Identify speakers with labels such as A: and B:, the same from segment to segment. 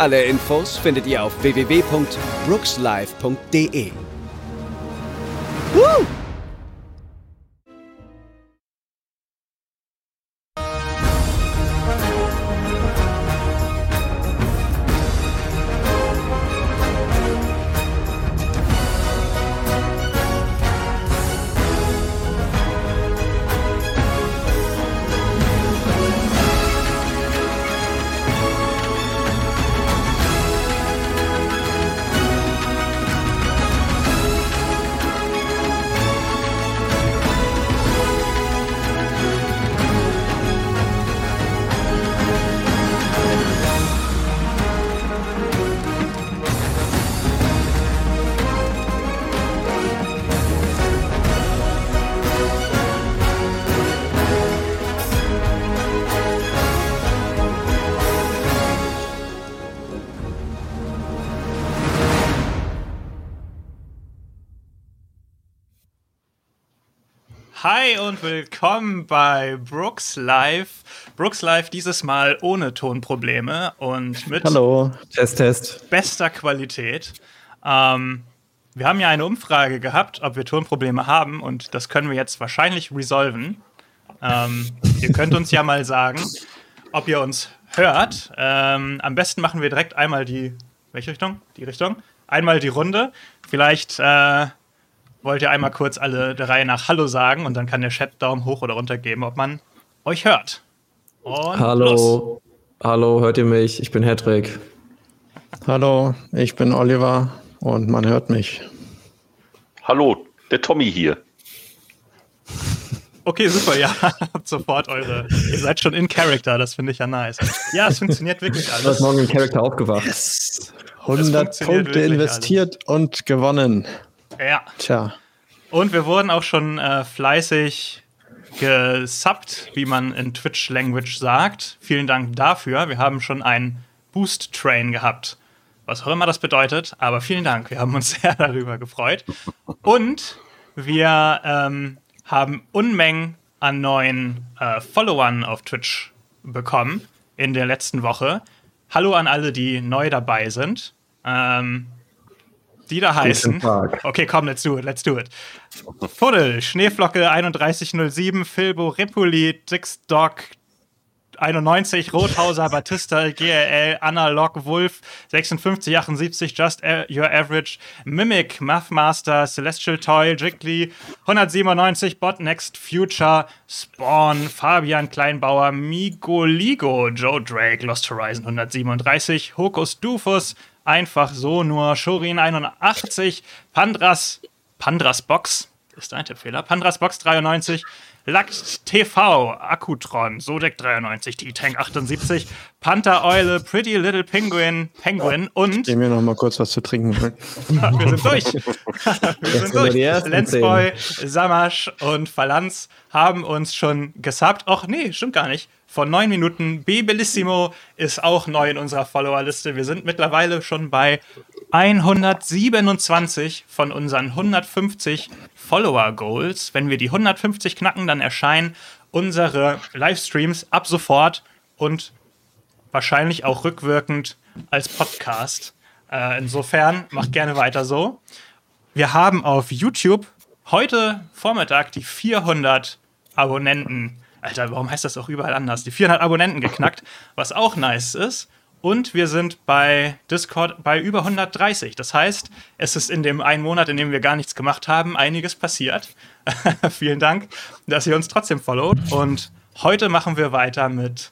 A: Alle Infos findet ihr auf www.brookslive.de. Woo!
B: Willkommen bei Brooks Live. Brooks Live dieses Mal ohne Tonprobleme und mit
C: Hallo, Test, Test.
B: bester Qualität. Ähm, wir haben ja eine Umfrage gehabt, ob wir Tonprobleme haben und das können wir jetzt wahrscheinlich resolven. Ähm, ihr könnt uns ja mal sagen, ob ihr uns hört. Ähm, am besten machen wir direkt einmal die. Welche Richtung? Die Richtung? Einmal die Runde. Vielleicht äh, wollt ihr einmal kurz alle der Reihe nach Hallo sagen und dann kann der Chat Daumen hoch oder runter geben, ob man euch hört.
C: Und Hallo. Los. Hallo, hört ihr mich? Ich bin Hedrick.
D: Hallo, ich bin Oliver und man hört mich.
E: Hallo, der Tommy hier.
B: Okay, super, ja, habt sofort eure. Ihr seid schon in Character, das finde ich ja nice. Ja, es funktioniert wirklich alles. Du
C: hast morgen in Character aufgewacht.
D: Yes. 100 Punkte investiert alles. und gewonnen.
B: Ja. Tja. Und wir wurden auch schon äh, fleißig gesubbt, wie man in Twitch-Language sagt. Vielen Dank dafür. Wir haben schon einen Boost-Train gehabt. Was auch immer das bedeutet, aber vielen Dank. Wir haben uns sehr darüber gefreut. Und wir ähm, haben Unmengen an neuen äh, Followern auf Twitch bekommen in der letzten Woche. Hallo an alle, die neu dabei sind. Ähm, die da heißen. Okay, komm, let's do it, let's do it. Fuddel, Schneeflocke 3107, Filbo, Repuli, Dix Dog 91, Rothauser, Batista, GLL, Analog, Wolf, 5678, Just Your Average, Mimic, Mathmaster, Celestial Toy, Jiggly, 197, Bot Next Future, Spawn, Fabian Kleinbauer, Migoligo, Joe Drake, Lost Horizon 137, Hokus Dufus, einfach so nur Shorin 81, Pandras, Pandras Box, ist ein Tippfehler, Pandras Box 93, Lakt TV, Akkutron, Sodek 93, T-Tank 78, Panther Eule, Pretty Little Penguin, Penguin und.
D: Ich mir noch mal kurz was zu trinken.
B: wir sind durch. wir sind durch. Lensboy, Samasch und Phalanz haben uns schon gesubbt. Och, nee, stimmt gar nicht von 9 Minuten. B Bellissimo ist auch neu in unserer Followerliste. Wir sind mittlerweile schon bei 127 von unseren 150 Follower-Goals. Wenn wir die 150 knacken, dann erscheinen unsere Livestreams ab sofort und wahrscheinlich auch rückwirkend als Podcast. Äh, insofern macht gerne weiter so. Wir haben auf YouTube heute Vormittag die 400 Abonnenten Alter, warum heißt das auch überall anders? Die 400 Abonnenten geknackt, was auch nice ist. Und wir sind bei Discord bei über 130. Das heißt, es ist in dem einen Monat, in dem wir gar nichts gemacht haben, einiges passiert. Vielen Dank, dass ihr uns trotzdem followt. Und heute machen wir weiter mit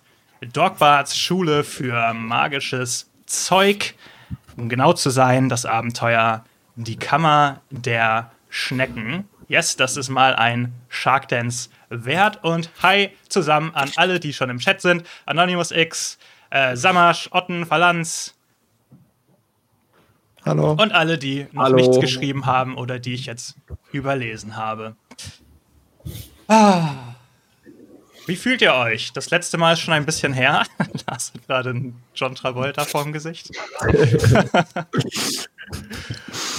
B: Dogbarts Schule für magisches Zeug. Um genau zu sein, das Abenteuer Die Kammer der Schnecken. Yes, das ist mal ein Shark Dance wert. Und hi zusammen an alle, die schon im Chat sind. Anonymous X, äh, Samasch, Otten, Phalanz, Hallo. Und alle, die noch Hallo. nichts geschrieben haben oder die ich jetzt überlesen habe. Ah. Wie fühlt ihr euch? Das letzte Mal ist schon ein bisschen her. Lars hat gerade einen John Travolta vorm Gesicht.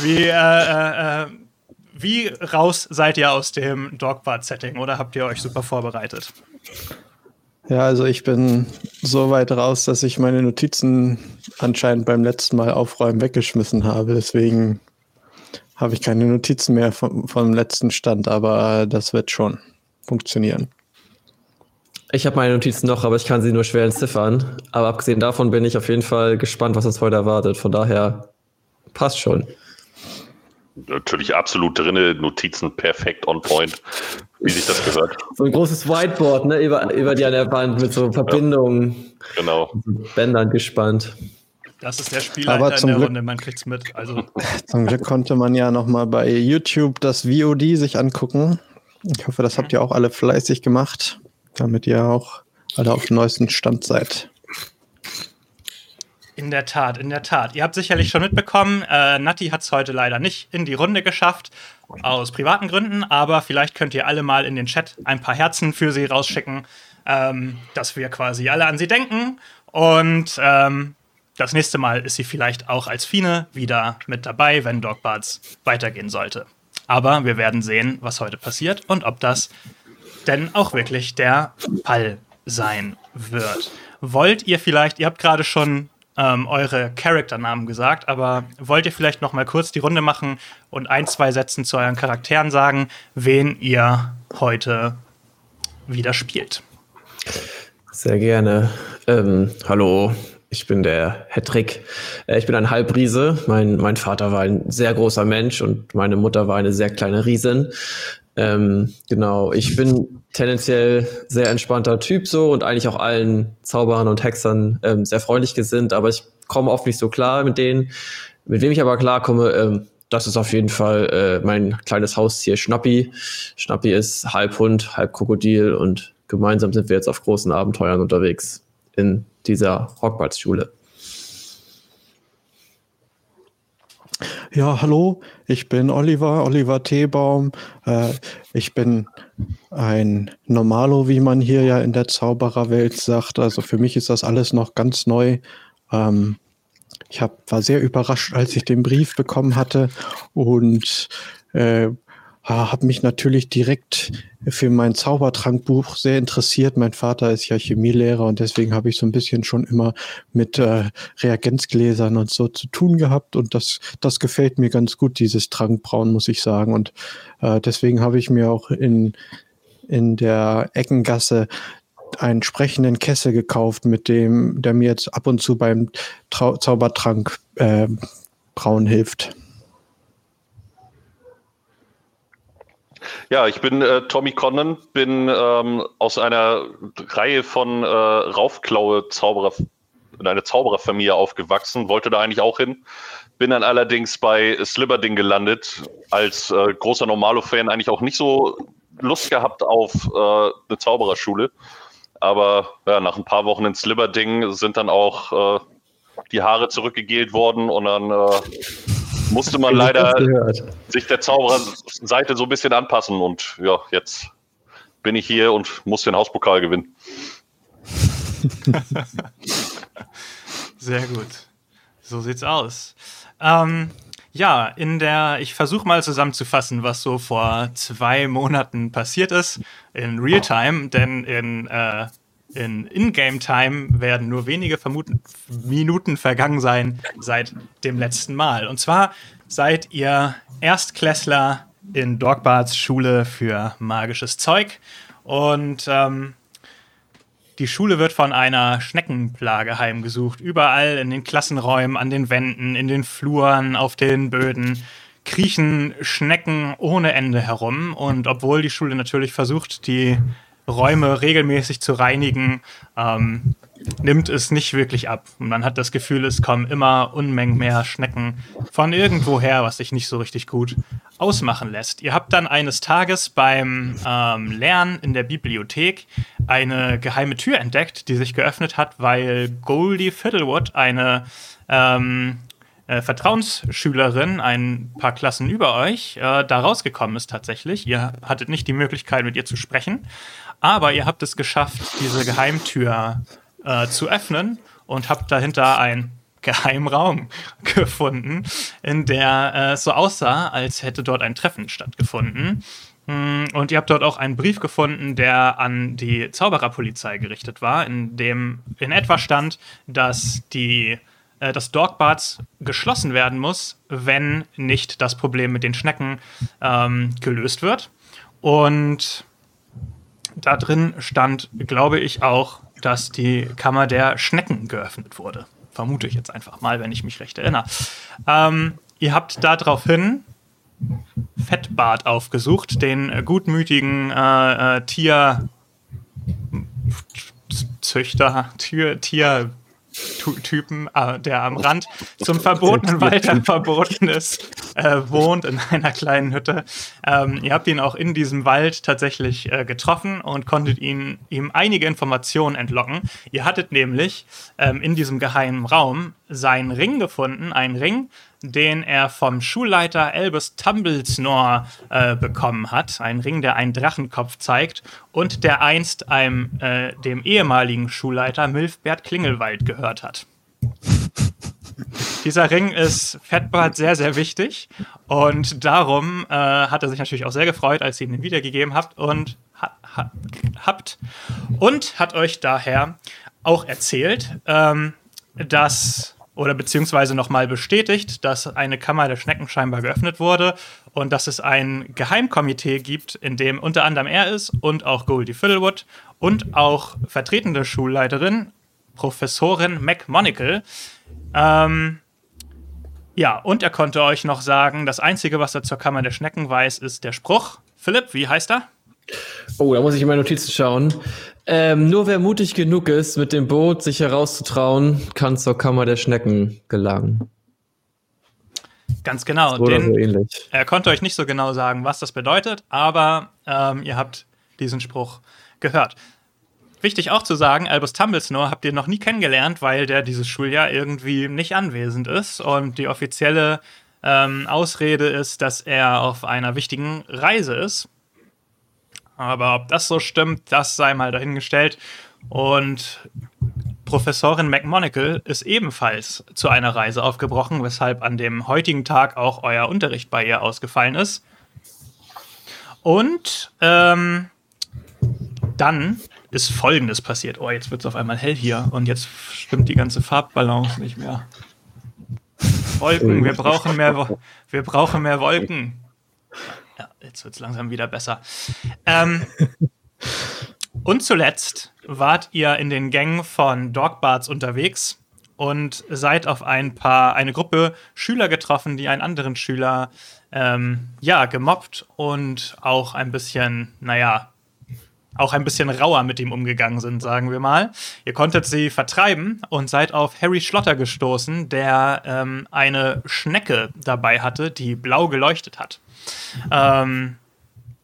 B: wie, äh, äh, äh, wie raus seid ihr aus dem Dogbart-Setting oder habt ihr euch super vorbereitet?
D: Ja, also ich bin so weit raus, dass ich meine Notizen anscheinend beim letzten Mal aufräumen weggeschmissen habe. Deswegen habe ich keine Notizen mehr vom, vom letzten Stand, aber das wird schon funktionieren.
C: Ich habe meine Notizen noch, aber ich kann sie nur schwer entziffern. Aber abgesehen davon bin ich auf jeden Fall gespannt, was uns heute erwartet. Von daher passt schon.
E: Natürlich absolut drin, Notizen perfekt on point, wie sich das gehört.
C: So ein großes Whiteboard, ne, über, über die an der Wand mit so Verbindungen.
E: Ja, genau.
C: Bändern gespannt.
B: Das ist der Spielleiter in der Glück, Runde, man kriegt's mit. Also.
D: Zum Glück konnte man ja nochmal bei YouTube das VOD sich angucken. Ich hoffe, das habt ihr auch alle fleißig gemacht, damit ihr auch alle auf dem neuesten Stand seid.
B: In der Tat, in der Tat. Ihr habt sicherlich schon mitbekommen, äh, Natti hat es heute leider nicht in die Runde geschafft, aus privaten Gründen, aber vielleicht könnt ihr alle mal in den Chat ein paar Herzen für sie rausschicken, ähm, dass wir quasi alle an sie denken. Und ähm, das nächste Mal ist sie vielleicht auch als Fine wieder mit dabei, wenn Dogbarts weitergehen sollte. Aber wir werden sehen, was heute passiert und ob das denn auch wirklich der Fall sein wird. Wollt ihr vielleicht, ihr habt gerade schon ähm, eure Charakternamen gesagt, aber wollt ihr vielleicht noch mal kurz die Runde machen und ein, zwei Sätzen zu euren Charakteren sagen, wen ihr heute wieder spielt?
C: Sehr gerne. Ähm, hallo, ich bin der Hedrick. Äh, ich bin ein Halbriese. Mein, mein Vater war ein sehr großer Mensch und meine Mutter war eine sehr kleine Riesin. Ähm, genau, ich bin tendenziell sehr entspannter Typ so und eigentlich auch allen Zauberern und Hexern ähm, sehr freundlich gesinnt, aber ich komme oft nicht so klar mit denen. Mit wem ich aber klarkomme, ähm, das ist auf jeden Fall äh, mein kleines Haustier Schnappi. Schnappi ist halb Hund, halb Krokodil und gemeinsam sind wir jetzt auf großen Abenteuern unterwegs in dieser Hogwarts-Schule.
D: Ja, hallo, ich bin Oliver, Oliver Teebaum. Äh, ich bin ein Normalo, wie man hier ja in der Zaubererwelt sagt. Also für mich ist das alles noch ganz neu. Ähm, ich hab, war sehr überrascht, als ich den Brief bekommen hatte und äh, habe mich natürlich direkt für mein Zaubertrankbuch sehr interessiert. Mein Vater ist ja Chemielehrer und deswegen habe ich so ein bisschen schon immer mit äh, Reagenzgläsern und so zu tun gehabt und das, das gefällt mir ganz gut, dieses Trankbrauen, muss ich sagen. Und äh, deswegen habe ich mir auch in, in der Eckengasse einen sprechenden Kessel gekauft, mit dem, der mir jetzt ab und zu beim Trau Zaubertrank äh, brauen hilft.
E: Ja, ich bin äh, Tommy Connon, bin ähm, aus einer Reihe von äh, Raufklaue-Zauberer, in einer Zaubererfamilie aufgewachsen, wollte da eigentlich auch hin. Bin dann allerdings bei Slibberding gelandet, als äh, großer Normalo-Fan eigentlich auch nicht so Lust gehabt auf äh, eine Zaubererschule. Aber ja, nach ein paar Wochen in Slibberding sind dann auch äh, die Haare zurückgegelt worden und dann äh, musste man leider sich der Zaubererseite so ein bisschen anpassen und ja, jetzt bin ich hier und muss den Hauspokal gewinnen.
B: Sehr gut. So sieht's aus. Ähm, ja, in der, ich versuche mal zusammenzufassen, was so vor zwei Monaten passiert ist in Realtime, denn in äh, in Ingame-Time werden nur wenige Vermuten Minuten vergangen sein seit dem letzten Mal. Und zwar seid ihr Erstklässler in Dogbarts Schule für magisches Zeug. Und ähm, die Schule wird von einer Schneckenplage heimgesucht. Überall in den Klassenräumen, an den Wänden, in den Fluren, auf den Böden kriechen Schnecken ohne Ende herum. Und obwohl die Schule natürlich versucht, die Räume regelmäßig zu reinigen, ähm, nimmt es nicht wirklich ab. Und man hat das Gefühl, es kommen immer Unmengen mehr Schnecken von irgendwoher, was sich nicht so richtig gut ausmachen lässt. Ihr habt dann eines Tages beim ähm, Lernen in der Bibliothek eine geheime Tür entdeckt, die sich geöffnet hat, weil Goldie Fiddlewood eine ähm, äh, Vertrauensschülerin, ein paar Klassen über euch, äh, da rausgekommen ist tatsächlich. Ihr hattet nicht die Möglichkeit, mit ihr zu sprechen, aber ihr habt es geschafft, diese Geheimtür äh, zu öffnen und habt dahinter ein Geheimraum gefunden, in der äh, es so aussah, als hätte dort ein Treffen stattgefunden. Hm, und ihr habt dort auch einen Brief gefunden, der an die Zaubererpolizei gerichtet war, in dem in etwa stand, dass die äh, dass Dogbarts geschlossen werden muss, wenn nicht das Problem mit den Schnecken ähm, gelöst wird. Und da drin stand, glaube ich, auch, dass die Kammer der Schnecken geöffnet wurde vermute ich jetzt einfach mal, wenn ich mich recht erinnere. Ähm, ihr habt daraufhin Fettbart aufgesucht, den gutmütigen äh, äh, Tierzüchter, Tier, Tier, Typen, äh, der am Rand zum verbotenen Wald verboten ist, äh, wohnt in einer kleinen Hütte. Ähm, ihr habt ihn auch in diesem Wald tatsächlich äh, getroffen und konntet ihn, ihm einige Informationen entlocken. Ihr hattet nämlich ähm, in diesem geheimen Raum seinen Ring gefunden, einen Ring, den er vom Schulleiter Albus Tumblesnore äh, bekommen hat. Ein Ring, der einen Drachenkopf zeigt und der einst einem, äh, dem ehemaligen Schulleiter Milfbert Klingelwald gehört hat. Dieser Ring ist Fettbart sehr, sehr wichtig und darum äh, hat er sich natürlich auch sehr gefreut, als ihr ihn wiedergegeben habt und ha ha habt und hat euch daher auch erzählt, ähm, dass oder beziehungsweise nochmal bestätigt, dass eine Kammer der Schnecken scheinbar geöffnet wurde und dass es ein Geheimkomitee gibt, in dem unter anderem er ist und auch Goldie Fiddlewood und auch vertretende Schulleiterin, Professorin McMonagle. Ähm, ja, und er konnte euch noch sagen, das Einzige, was er zur Kammer der Schnecken weiß, ist der Spruch. Philipp, wie heißt er?
C: Oh, da muss ich in meine Notizen schauen. Ähm, nur wer mutig genug ist, mit dem Boot sich herauszutrauen, kann zur Kammer der Schnecken gelangen.
B: Ganz genau.
C: Oder so ähnlich.
B: Er konnte euch nicht so genau sagen, was das bedeutet, aber ähm, ihr habt diesen Spruch gehört. Wichtig auch zu sagen, Albus Tumblesnore habt ihr noch nie kennengelernt, weil der dieses Schuljahr irgendwie nicht anwesend ist. Und die offizielle ähm, Ausrede ist, dass er auf einer wichtigen Reise ist. Aber ob das so stimmt, das sei mal dahingestellt. Und Professorin McMonagle ist ebenfalls zu einer Reise aufgebrochen, weshalb an dem heutigen Tag auch euer Unterricht bei ihr ausgefallen ist. Und ähm, dann ist Folgendes passiert. Oh, jetzt wird es auf einmal hell hier und jetzt stimmt die ganze Farbbalance nicht mehr. Wolken, wir brauchen mehr, wir brauchen mehr Wolken. Ja, jetzt wird es langsam wieder besser. Ähm, und zuletzt wart ihr in den Gängen von Dogbarts unterwegs und seid auf ein paar, eine Gruppe Schüler getroffen, die einen anderen Schüler ähm, ja, gemobbt und auch ein bisschen, naja, auch ein bisschen rauer mit ihm umgegangen sind, sagen wir mal. Ihr konntet sie vertreiben und seid auf Harry Schlotter gestoßen, der ähm, eine Schnecke dabei hatte, die blau geleuchtet hat. Ähm,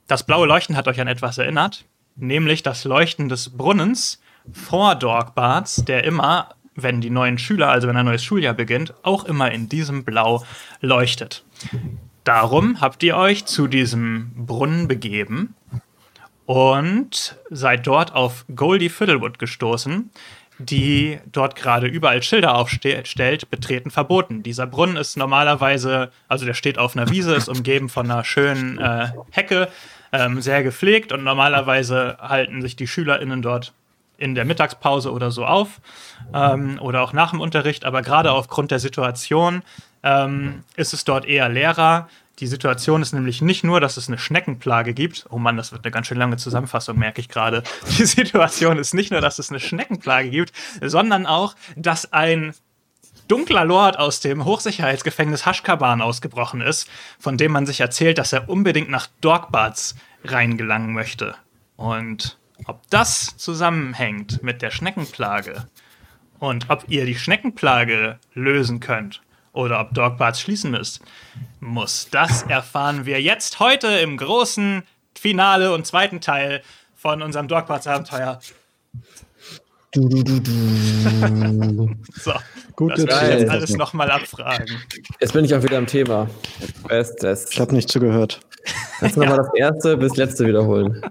B: das blaue Leuchten hat euch an etwas erinnert, nämlich das Leuchten des Brunnens vor Dorkbarts, der immer, wenn die neuen Schüler, also wenn ein neues Schuljahr beginnt, auch immer in diesem Blau leuchtet. Darum habt ihr euch zu diesem Brunnen begeben und seid dort auf Goldie Fiddlewood gestoßen, die dort gerade überall Schilder aufstellt, betreten verboten. Dieser Brunnen ist normalerweise, also der steht auf einer Wiese, ist umgeben von einer schönen äh, Hecke, ähm, sehr gepflegt und normalerweise halten sich die SchülerInnen dort in der Mittagspause oder so auf ähm, oder auch nach dem Unterricht, aber gerade aufgrund der Situation ähm, ist es dort eher leerer. Die Situation ist nämlich nicht nur, dass es eine Schneckenplage gibt. Oh Mann, das wird eine ganz schön lange Zusammenfassung, merke ich gerade. Die Situation ist nicht nur, dass es eine Schneckenplage gibt, sondern auch, dass ein dunkler Lord aus dem Hochsicherheitsgefängnis Haschkaban ausgebrochen ist, von dem man sich erzählt, dass er unbedingt nach Dorkbads reingelangen möchte. Und ob das zusammenhängt mit der Schneckenplage und ob ihr die Schneckenplage lösen könnt oder ob Dogbarts schließen müsst, muss. Das erfahren wir jetzt heute im großen Finale und zweiten Teil von unserem Dogbarts Abenteuer. Du, du, du, du. so, Gut, das will ich jetzt alles nochmal abfragen.
C: Jetzt bin ich auch wieder im Thema.
D: Bestes. Ich habe nicht zugehört.
C: Kannst du nochmal das erste bis letzte wiederholen?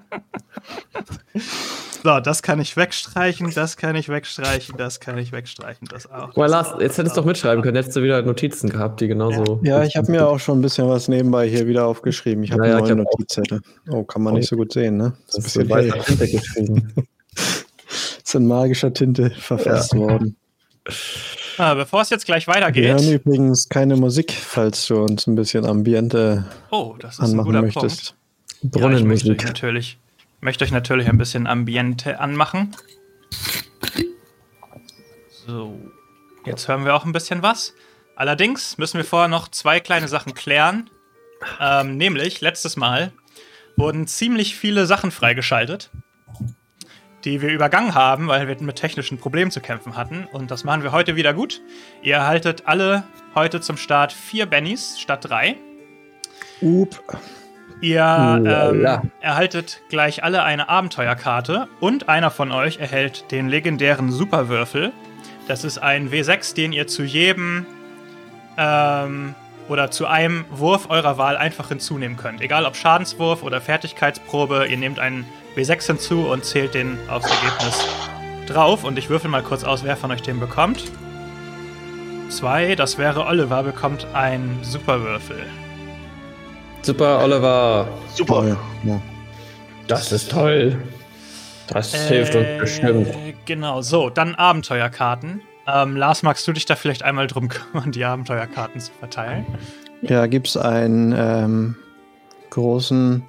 B: So, das kann ich wegstreichen, das kann ich wegstreichen, das kann ich wegstreichen, das auch.
C: Well, Lars, jetzt hättest du doch mitschreiben können, hättest du wieder Notizen gehabt, die genauso.
D: Ja, ja ich habe mir auch schon ein bisschen was nebenbei hier wieder aufgeschrieben. Ich habe naja, eine neue Notizzettel. Oh, kann man nicht so gut sehen, ne?
C: Das, das ist ein bisschen weiter Tinte geschrieben.
D: ist in magischer Tinte verfasst ja. worden.
B: Ah, bevor es jetzt gleich weitergeht.
D: Wir hören übrigens keine Musik, falls du uns ein bisschen Ambiente
B: oh, das ist anmachen möchtest.
C: Brunnenmusik.
B: Ja, natürlich möchte euch natürlich ein bisschen Ambiente anmachen. So, jetzt hören wir auch ein bisschen was. Allerdings müssen wir vorher noch zwei kleine Sachen klären. Ähm, nämlich, letztes Mal wurden ziemlich viele Sachen freigeschaltet, die wir übergangen haben, weil wir mit technischen Problemen zu kämpfen hatten. Und das machen wir heute wieder gut. Ihr erhaltet alle heute zum Start vier Bennys statt drei.
D: Up.
B: Ihr ähm, erhaltet gleich alle eine Abenteuerkarte und einer von euch erhält den legendären Superwürfel. Das ist ein W6, den ihr zu jedem ähm, oder zu einem Wurf eurer Wahl einfach hinzunehmen könnt. Egal ob Schadenswurf oder Fertigkeitsprobe, ihr nehmt einen W6 hinzu und zählt den aufs Ergebnis drauf. Und ich würfel mal kurz aus, wer von euch den bekommt. Zwei, das wäre Oliver, bekommt einen Superwürfel.
C: Super, Oliver.
E: Super.
C: Ja. Das ist toll. Das äh, hilft uns bestimmt.
B: Genau, so, dann Abenteuerkarten. Ähm, Lars, magst du dich da vielleicht einmal drum kümmern, die Abenteuerkarten zu verteilen?
D: Ja, gibt es einen ähm, großen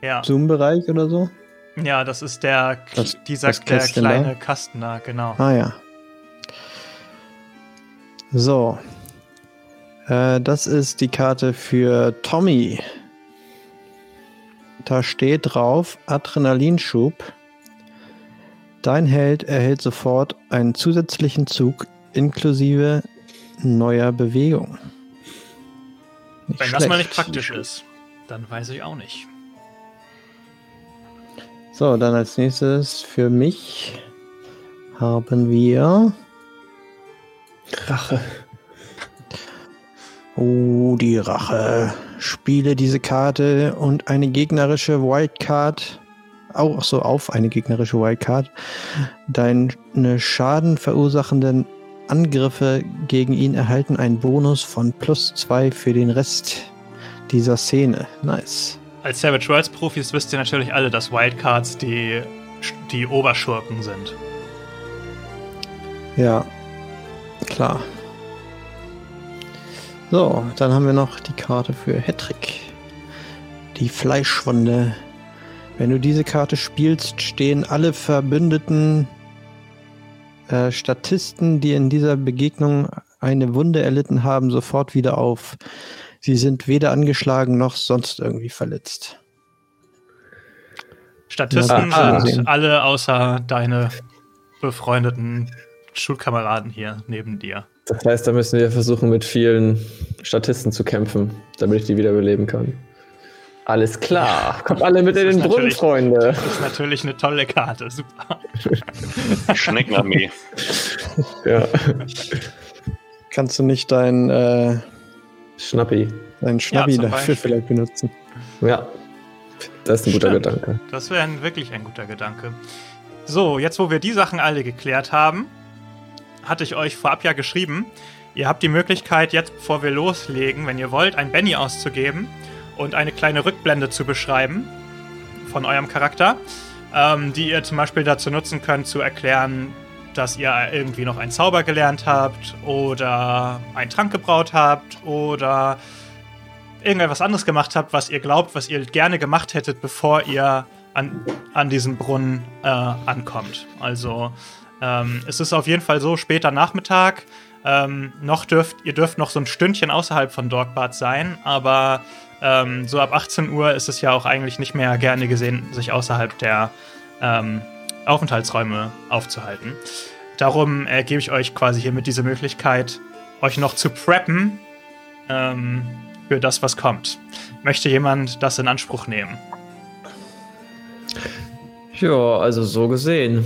D: ja. Zoom-Bereich oder so?
B: Ja, das ist der, das, dieser das der kleine da? Kasten da, genau.
D: Ah ja. So, äh, das ist die Karte für Tommy. Da steht drauf Adrenalinschub. Dein Held erhält sofort einen zusätzlichen Zug inklusive neuer Bewegung.
B: Nicht Wenn schlecht. das mal nicht praktisch ist, dann weiß ich auch nicht.
D: So, dann als nächstes für mich haben wir Rache. Oh, die Rache. Spiele diese Karte und eine gegnerische Wildcard. Auch so auf eine gegnerische Wildcard. Deine Schaden verursachenden Angriffe gegen ihn erhalten einen Bonus von plus zwei für den Rest dieser Szene. Nice.
B: Als Savage Worlds Profis wisst ihr natürlich alle, dass Wildcards die, die Oberschurken sind.
D: Ja, klar. So, dann haben wir noch die Karte für Hattrick. Die Fleischwunde. Wenn du diese Karte spielst, stehen alle verbündeten äh, Statisten, die in dieser Begegnung eine Wunde erlitten haben, sofort wieder auf. Sie sind weder angeschlagen noch sonst irgendwie verletzt.
B: Statisten ja, sind alle außer deine befreundeten Schulkameraden hier neben dir.
C: Das heißt, da müssen wir versuchen, mit vielen Statisten zu kämpfen, damit ich die wiederbeleben kann. Alles klar. Kommt alle mit in den Brunnen, Freunde.
B: Das ist natürlich eine tolle Karte. Super.
E: Schneckenarmee.
C: ja.
D: Kannst du nicht dein äh,
C: Schnappi.
D: Dein Schnappi ja, dafür vielleicht benutzen?
C: Ja. Das ist ein guter
B: Stimmt.
C: Gedanke.
B: Das wäre wirklich ein guter Gedanke. So, jetzt wo wir die Sachen alle geklärt haben, hatte ich euch vorab ja geschrieben. Ihr habt die Möglichkeit, jetzt bevor wir loslegen, wenn ihr wollt, ein Benny auszugeben und eine kleine Rückblende zu beschreiben von eurem Charakter, ähm, die ihr zum Beispiel dazu nutzen könnt, zu erklären, dass ihr irgendwie noch einen Zauber gelernt habt oder einen Trank gebraut habt oder irgendetwas anderes gemacht habt, was ihr glaubt, was ihr gerne gemacht hättet, bevor ihr an, an diesem Brunnen äh, ankommt. Also ähm, es ist auf jeden Fall so, später Nachmittag. Ähm, noch dürft, ihr dürft noch so ein Stündchen außerhalb von Dorkbad sein, aber ähm, so ab 18 Uhr ist es ja auch eigentlich nicht mehr gerne gesehen, sich außerhalb der ähm, Aufenthaltsräume aufzuhalten. Darum äh, gebe ich euch quasi hiermit diese Möglichkeit, euch noch zu preppen ähm, für das, was kommt. Möchte jemand das in Anspruch nehmen?
C: Ja, also so gesehen.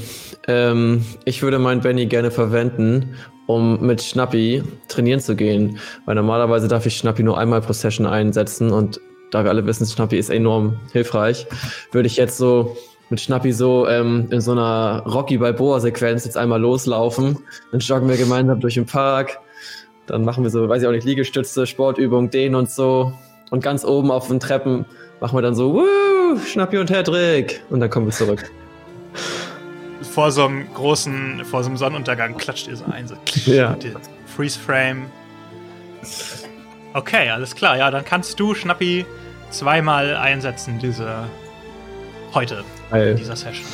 C: Ähm, ich würde meinen Benny gerne verwenden, um mit Schnappi trainieren zu gehen. Weil normalerweise darf ich Schnappi nur einmal pro Session einsetzen und da wir alle wissen, Schnappi ist enorm hilfreich, würde ich jetzt so mit Schnappi so ähm, in so einer Rocky Balboa-Sequenz jetzt einmal loslaufen. Dann joggen wir gemeinsam durch den Park. Dann machen wir so, weiß ich auch nicht, Liegestütze, Sportübung, Dehnen und so. Und ganz oben auf den Treppen machen wir dann so, Woo, Schnappi und Hedrick. Und dann kommen wir zurück.
B: Vor so einem großen, vor so einem Sonnenuntergang klatscht ihr so ein. So,
C: ja.
B: Freeze Frame. Okay, alles klar. Ja, dann kannst du Schnappi zweimal einsetzen, diese heute Geil. in dieser Session.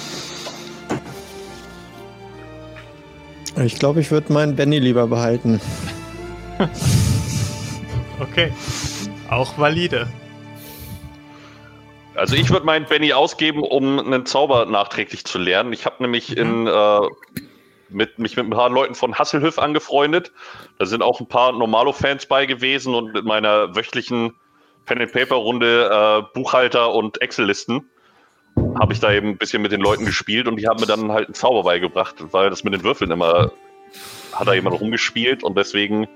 D: Ich glaube, ich würde meinen Benny lieber behalten.
B: okay. Auch valide.
E: Also ich würde meinen Benny ausgeben, um einen Zauber nachträglich zu lernen. Ich habe nämlich mhm. in, äh, mit, mich mit ein paar Leuten von Hasselhöf angefreundet. Da sind auch ein paar Normalo-Fans bei gewesen und mit meiner wöchentlichen Pen-and-Paper-Runde äh, Buchhalter und Excel-Listen habe ich da eben ein bisschen mit den Leuten gespielt und die haben mir dann halt einen Zauber beigebracht, weil das mit den Würfeln immer hat da jemand rumgespielt und deswegen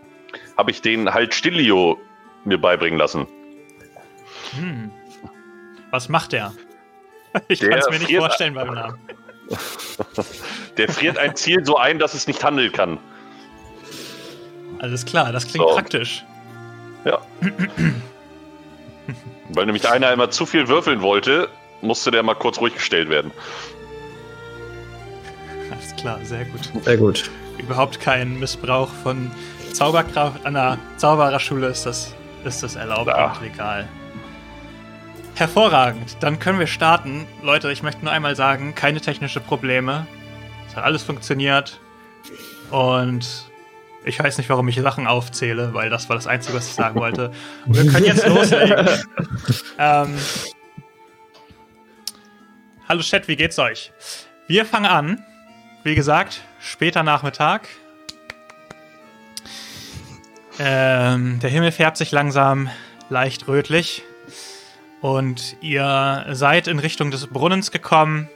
E: habe ich den halt Stillio mir beibringen lassen.
B: Hm. Was macht der? Ich kann es mir nicht vorstellen beim Namen.
E: der friert ein Ziel so ein, dass es nicht handeln kann.
B: Alles klar, das klingt so. praktisch.
E: Ja. Weil nämlich einer immer zu viel würfeln wollte, musste der mal kurz ruhig gestellt werden.
B: Alles klar, sehr gut.
C: Sehr gut.
B: Überhaupt kein Missbrauch von Zauberkraft. An der Zaubererschule ist das, ist das erlaubt ja. und legal. Hervorragend. Dann können wir starten. Leute, ich möchte nur einmal sagen, keine technischen Probleme. Es hat alles funktioniert. Und ich weiß nicht, warum ich Sachen aufzähle, weil das war das Einzige, was ich sagen wollte. Und wir können jetzt loslegen. ähm, Hallo Chat, wie geht's euch? Wir fangen an. Wie gesagt, später Nachmittag. Ähm, der Himmel färbt sich langsam leicht rötlich. Und ihr seid in Richtung des Brunnens gekommen,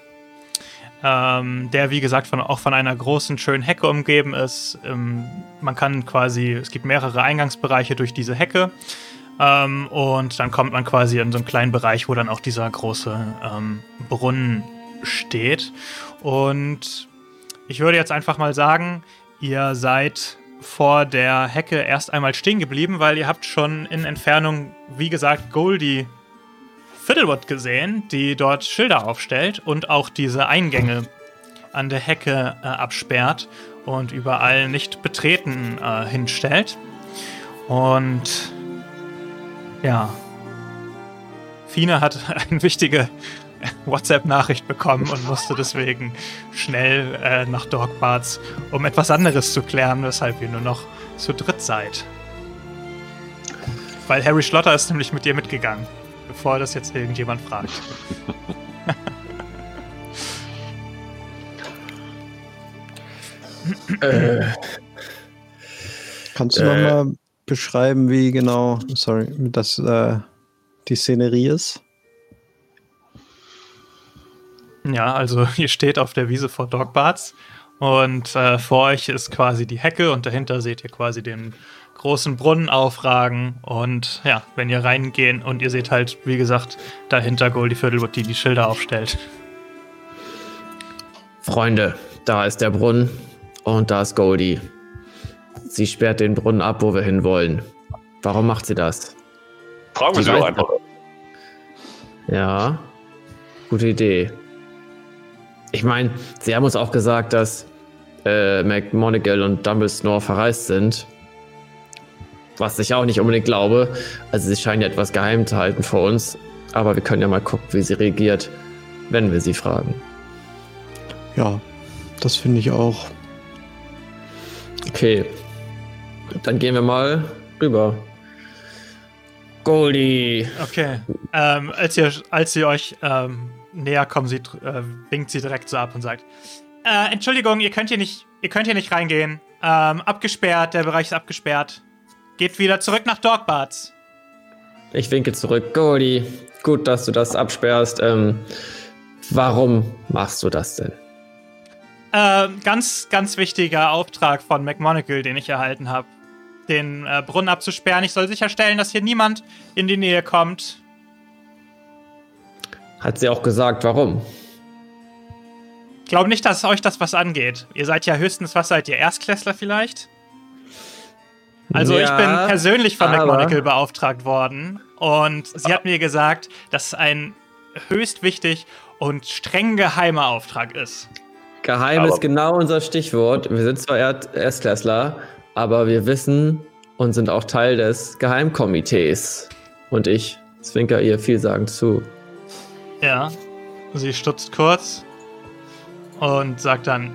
B: ähm, der wie gesagt von, auch von einer großen, schönen Hecke umgeben ist. Ähm, man kann quasi, es gibt mehrere Eingangsbereiche durch diese Hecke. Ähm, und dann kommt man quasi in so einen kleinen Bereich, wo dann auch dieser große ähm, Brunnen steht. Und ich würde jetzt einfach mal sagen, ihr seid vor der Hecke erst einmal stehen geblieben, weil ihr habt schon in Entfernung, wie gesagt, Goldie Fiddlewood gesehen, die dort Schilder aufstellt und auch diese Eingänge an der Hecke äh, absperrt und überall nicht betreten äh, hinstellt. Und ja. Fine hat eine wichtige WhatsApp-Nachricht bekommen und musste deswegen schnell äh, nach Dogbarts, um etwas anderes zu klären, weshalb ihr nur noch zu dritt seid. Weil Harry Schlotter ist nämlich mit dir mitgegangen, bevor das jetzt irgendjemand fragt.
D: äh, Kannst du äh, nochmal beschreiben, wie genau, sorry, das äh, die Szenerie ist?
B: Ja, also ihr steht auf der Wiese vor Dogbarts und äh, vor euch ist quasi die Hecke und dahinter seht ihr quasi den großen Brunnen aufragen und ja, wenn ihr reingehen und ihr seht halt, wie gesagt, dahinter Goldie Fiddlewood, die die Schilder aufstellt.
C: Freunde, da ist der Brunnen und da ist Goldie. Sie sperrt den Brunnen ab, wo wir hinwollen. Warum macht sie das?
E: Fragen wir sie doch einfach.
C: Ja, gute Idee. Ich meine, sie haben uns auch gesagt, dass äh, McMonagall und Dumbledore verreist sind. Was ich auch nicht unbedingt glaube. Also sie scheinen ja etwas geheim zu halten vor uns. Aber wir können ja mal gucken, wie sie reagiert, wenn wir sie fragen.
D: Ja, das finde ich auch.
C: Okay, dann gehen wir mal rüber. Goldie.
B: Okay. Ähm, als, ihr, als ihr euch ähm, näher kommt, sie, äh, winkt sie direkt so ab und sagt: äh, Entschuldigung, ihr könnt hier nicht, ihr könnt hier nicht reingehen. Ähm, abgesperrt, der Bereich ist abgesperrt. Geht wieder zurück nach Dogbarts.
C: Ich winke zurück. Goldie, gut, dass du das absperrst. Ähm, Warum machst du das denn?
B: Äh, ganz, ganz wichtiger Auftrag von McMonagall, den ich erhalten habe. Den äh, Brunnen abzusperren. Ich soll sicherstellen, dass hier niemand in die Nähe kommt.
C: Hat sie auch gesagt, warum?
B: Ich glaube nicht, dass euch das was angeht. Ihr seid ja höchstens, was seid ihr? Erstklässler vielleicht? Also ja, ich bin persönlich von McMonagall beauftragt worden und sie hat mir gesagt, dass es ein höchst wichtig und streng geheimer Auftrag ist.
C: Geheim aber ist genau unser Stichwort. Wir sind zwar Erstklässler, aber wir wissen und sind auch Teil des Geheimkomitees. Und ich zwinker ihr vielsagend zu.
B: Ja, sie stutzt kurz und sagt dann,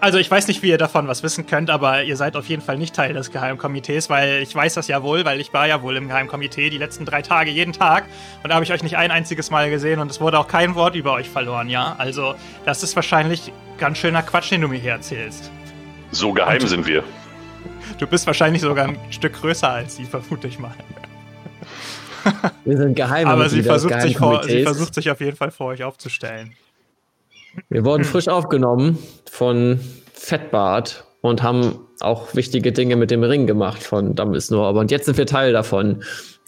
B: also ich weiß nicht, wie ihr davon was wissen könnt, aber ihr seid auf jeden Fall nicht Teil des Geheimkomitees, weil ich weiß das ja wohl, weil ich war ja wohl im Geheimkomitee die letzten drei Tage jeden Tag und da habe ich euch nicht ein einziges Mal gesehen und es wurde auch kein Wort über euch verloren, ja? Also das ist wahrscheinlich ganz schöner Quatsch, den du mir hier erzählst.
E: So geheim und, sind wir.
B: Du bist wahrscheinlich sogar ein Stück größer als sie, vermute ich mal.
C: Wir sind geheim.
B: Aber sie versucht, sich vor, sie versucht sich auf jeden Fall vor euch aufzustellen.
C: Wir wurden hm. frisch aufgenommen von Fettbart und haben auch wichtige Dinge mit dem Ring gemacht von Dumbledore. Aber und jetzt sind wir Teil davon.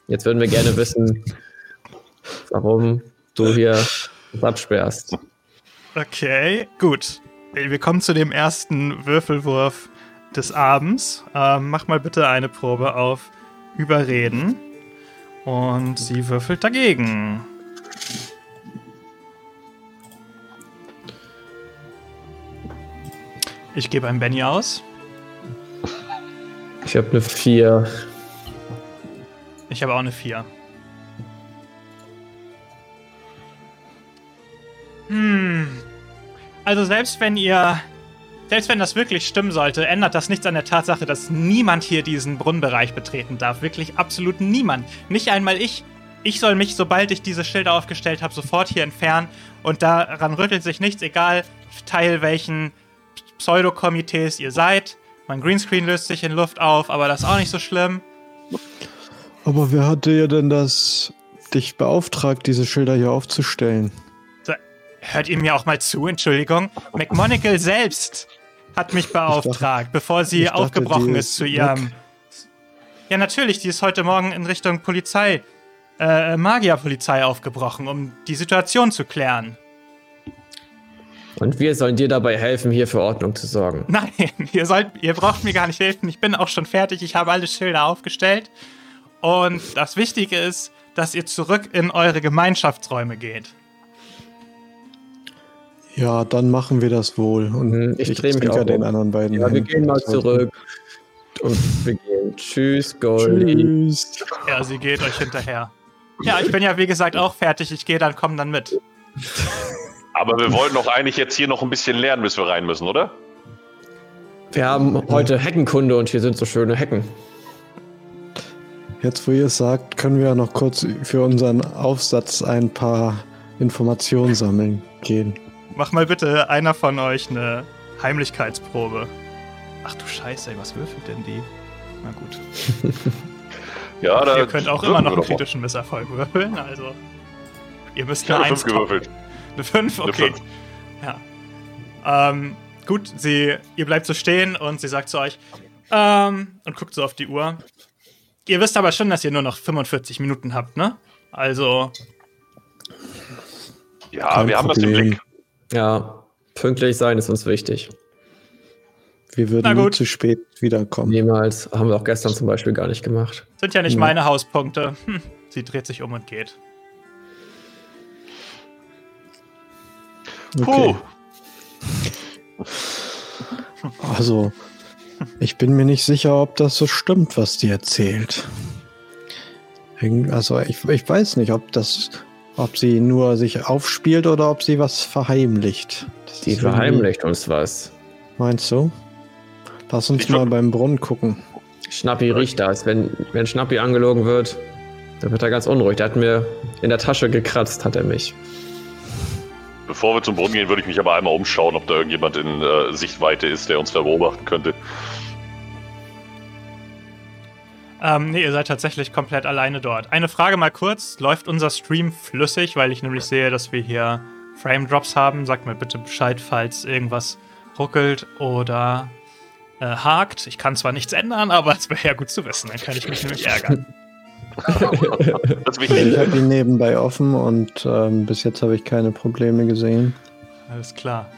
C: Jetzt würden wir gerne wissen, warum du hier das absperrst.
B: Okay, gut. Wir kommen zu dem ersten Würfelwurf des Abends. Ähm, mach mal bitte eine Probe auf Überreden. Und sie würfelt dagegen. Ich gebe ein Benny aus.
C: Ich habe eine 4.
B: Ich habe auch eine 4. Hm. Also selbst wenn ihr, selbst wenn das wirklich stimmen sollte, ändert das nichts an der Tatsache, dass niemand hier diesen Brunnenbereich betreten darf. Wirklich absolut niemand. Nicht einmal ich. Ich soll mich, sobald ich diese Schilder aufgestellt habe, sofort hier entfernen. Und daran rüttelt sich nichts, egal Teil welchen Pseudo-Komitees ihr seid. Mein Greenscreen löst sich in Luft auf, aber das ist auch nicht so schlimm.
D: Aber wer hatte ja denn das dich beauftragt, diese Schilder hier aufzustellen?
B: Hört ihr mir auch mal zu, Entschuldigung? McMonagall selbst hat mich beauftragt, dachte, bevor sie aufgebrochen ist, ist zu ihrem. Weg. Ja, natürlich, die ist heute Morgen in Richtung Polizei, äh, Magierpolizei aufgebrochen, um die Situation zu klären.
C: Und wir sollen dir dabei helfen, hier für Ordnung zu sorgen.
B: Nein, ihr, sollt, ihr braucht mir gar nicht helfen. Ich bin auch schon fertig. Ich habe alle Schilder aufgestellt. Und das Wichtige ist, dass ihr zurück in eure Gemeinschaftsräume geht.
D: Ja, dann machen wir das wohl. Und
C: hm, ich, ich drehe mich auch
D: den anderen beiden.
C: Ja, wir gehen mal zurück. Und wir gehen. Tschüss, Gold. Tschüss.
B: Ja, sie geht euch hinterher. Ja, ich bin ja wie gesagt auch fertig. Ich gehe dann, komm dann mit.
E: Aber wir wollten doch eigentlich jetzt hier noch ein bisschen lernen, bis wir rein müssen, oder?
C: Wir haben heute Heckenkunde und hier sind so schöne Hecken.
D: Jetzt, wo ihr es sagt, können wir ja noch kurz für unseren Aufsatz ein paar Informationen sammeln gehen.
B: Mach mal bitte einer von euch eine Heimlichkeitsprobe. Ach du Scheiße, ey, was würfelt denn die? Na gut.
E: ja, da
B: ihr könnt auch immer noch einen kritischen Misserfolg würfeln, also. Ihr müsst
E: ich eine 1 gewürfelt.
B: Eine 5? Okay. Eine 5. Ja. Ähm, gut, sie, ihr bleibt so stehen und sie sagt zu euch ähm, und guckt so auf die Uhr. Ihr wisst aber schon, dass ihr nur noch 45 Minuten habt, ne? Also.
E: Ja, Kein wir haben das im Blick.
C: Ja, pünktlich sein ist uns wichtig.
D: Wir würden nie zu spät wiederkommen.
C: Niemals. Haben wir auch gestern zum Beispiel gar nicht gemacht.
B: Sind ja nicht ja. meine Hauspunkte. Hm. Sie dreht sich um und geht.
D: Okay. Also, ich bin mir nicht sicher, ob das so stimmt, was die erzählt. Also, ich, ich weiß nicht, ob das, ob sie nur sich aufspielt oder ob sie was verheimlicht.
C: Das die verheimlicht uns was.
D: Meinst du? Lass uns ich mal beim Brunnen gucken.
C: Schnappi riecht das. Wenn, wenn Schnappi angelogen wird, dann wird er ganz unruhig. Der hat mir in der Tasche gekratzt, hat er mich.
E: Bevor wir zum Brunnen gehen, würde ich mich aber einmal umschauen, ob da irgendjemand in äh, Sichtweite ist, der uns da beobachten könnte.
B: Ähm, nee, ihr seid tatsächlich komplett alleine dort. Eine Frage mal kurz: Läuft unser Stream flüssig? Weil ich nämlich sehe, dass wir hier Frame Drops haben. Sagt mir bitte Bescheid, falls irgendwas ruckelt oder äh, hakt. Ich kann zwar nichts ändern, aber es wäre ja gut zu wissen. Dann kann ich mich nämlich ärgern.
D: das ich habe ihn nebenbei offen und ähm, bis jetzt habe ich keine Probleme gesehen.
B: Alles klar.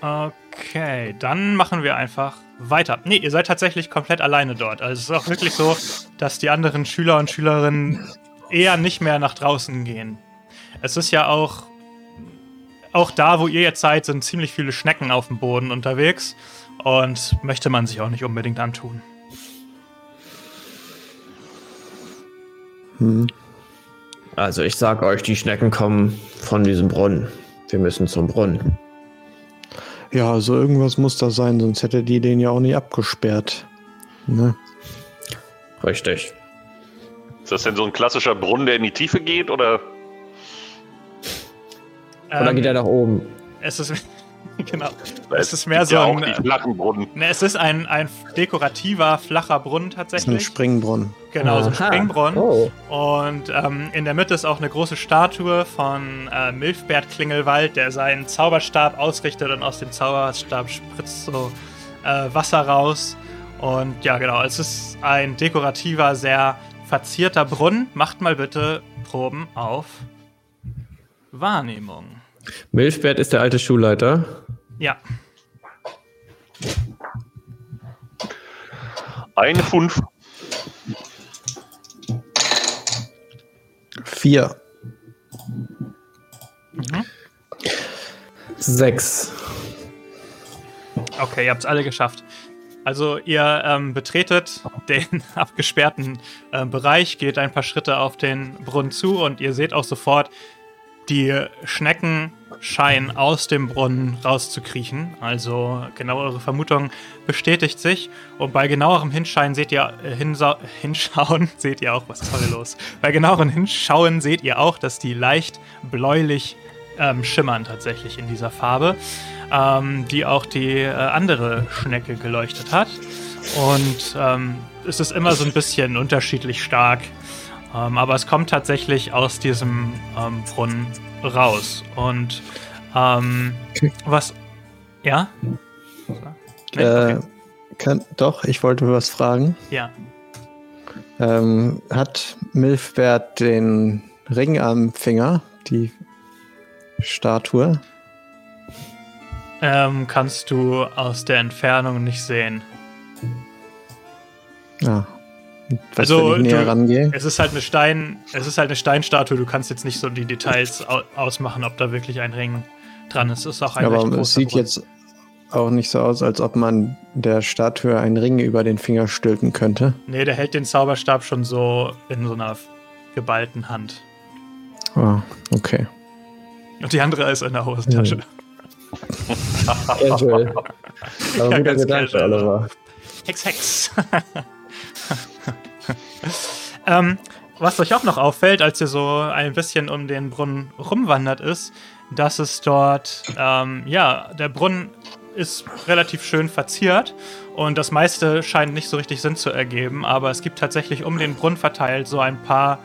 B: Okay, dann machen wir einfach weiter. Ne, ihr seid tatsächlich komplett alleine dort. Also es ist auch wirklich so, dass die anderen Schüler und Schülerinnen eher nicht mehr nach draußen gehen. Es ist ja auch auch da, wo ihr jetzt seid, sind ziemlich viele Schnecken auf dem Boden unterwegs und möchte man sich auch nicht unbedingt antun.
C: Hm. Also ich sag euch, die Schnecken kommen von diesem Brunnen. Wir müssen zum Brunnen.
D: Ja, also irgendwas muss da sein, sonst hätte die den ja auch nicht abgesperrt. Ne?
C: Richtig.
E: Ist das denn so ein klassischer Brunnen, der in die Tiefe geht, oder?
C: Oder ähm, geht er nach oben?
B: Es ist, genau. Es ist mehr so ja ein.
E: flachen Brunnen.
B: Ne, es ist ein, ein dekorativer, flacher Brunnen tatsächlich. Das
D: ist ein Springbrunnen.
B: Genau, so ein Springbrunnen. Oh. Und ähm, in der Mitte ist auch eine große Statue von äh, Milfbert Klingelwald, der seinen Zauberstab ausrichtet und aus dem Zauberstab spritzt so äh, Wasser raus. Und ja, genau, es ist ein dekorativer, sehr verzierter Brunnen. Macht mal bitte Proben auf Wahrnehmung.
C: Milchbert ist der alte Schulleiter.
B: Ja.
E: Eine fünf.
D: Vier.
C: Mhm. Sechs.
B: Okay, ihr habt es alle geschafft. Also ihr ähm, betretet den abgesperrten äh, Bereich, geht ein paar Schritte auf den Brunnen zu und ihr seht auch sofort, die Schnecken scheinen aus dem Brunnen rauszukriechen. Also genau eure Vermutung bestätigt sich. Und bei genauerem Hinschauen seht ihr äh, hinschauen seht ihr auch, was ist heute los? Bei genauerem Hinschauen seht ihr auch, dass die leicht bläulich ähm, schimmern tatsächlich in dieser Farbe, ähm, die auch die äh, andere Schnecke geleuchtet hat. Und ähm, es ist immer so ein bisschen unterschiedlich stark ähm, aber es kommt tatsächlich aus diesem ähm, Brunnen raus. Und ähm, was. Ja?
D: Nee, okay. äh, kann, doch, ich wollte was fragen.
B: Ja.
D: Ähm, hat Milfbert den Ring am Finger, die Statue?
B: Ähm, kannst du aus der Entfernung nicht sehen.
D: Ja, was, also, wenn ich näher du, rangehe?
B: Es ist halt eine Stein, es ist halt eine Steinstatue. Du kannst jetzt nicht so die Details ausmachen, ob da wirklich ein Ring dran ist. Es ist auch ein
D: Aber es sieht Grund. jetzt auch nicht so aus, als ob man der Statue einen Ring über den Finger stülpen könnte.
B: Nee, der hält den Zauberstab schon so in so einer geballten Hand.
D: Ah, okay.
B: Und die andere ist in der Hosentasche.
C: Casual. Aber ja, guter Gedanke, Oliver.
B: Hex, Hex. ähm, was euch auch noch auffällt, als ihr so ein bisschen um den Brunnen rumwandert, ist, dass es dort, ähm, ja, der Brunnen ist relativ schön verziert und das meiste scheint nicht so richtig Sinn zu ergeben, aber es gibt tatsächlich um den Brunnen verteilt so ein paar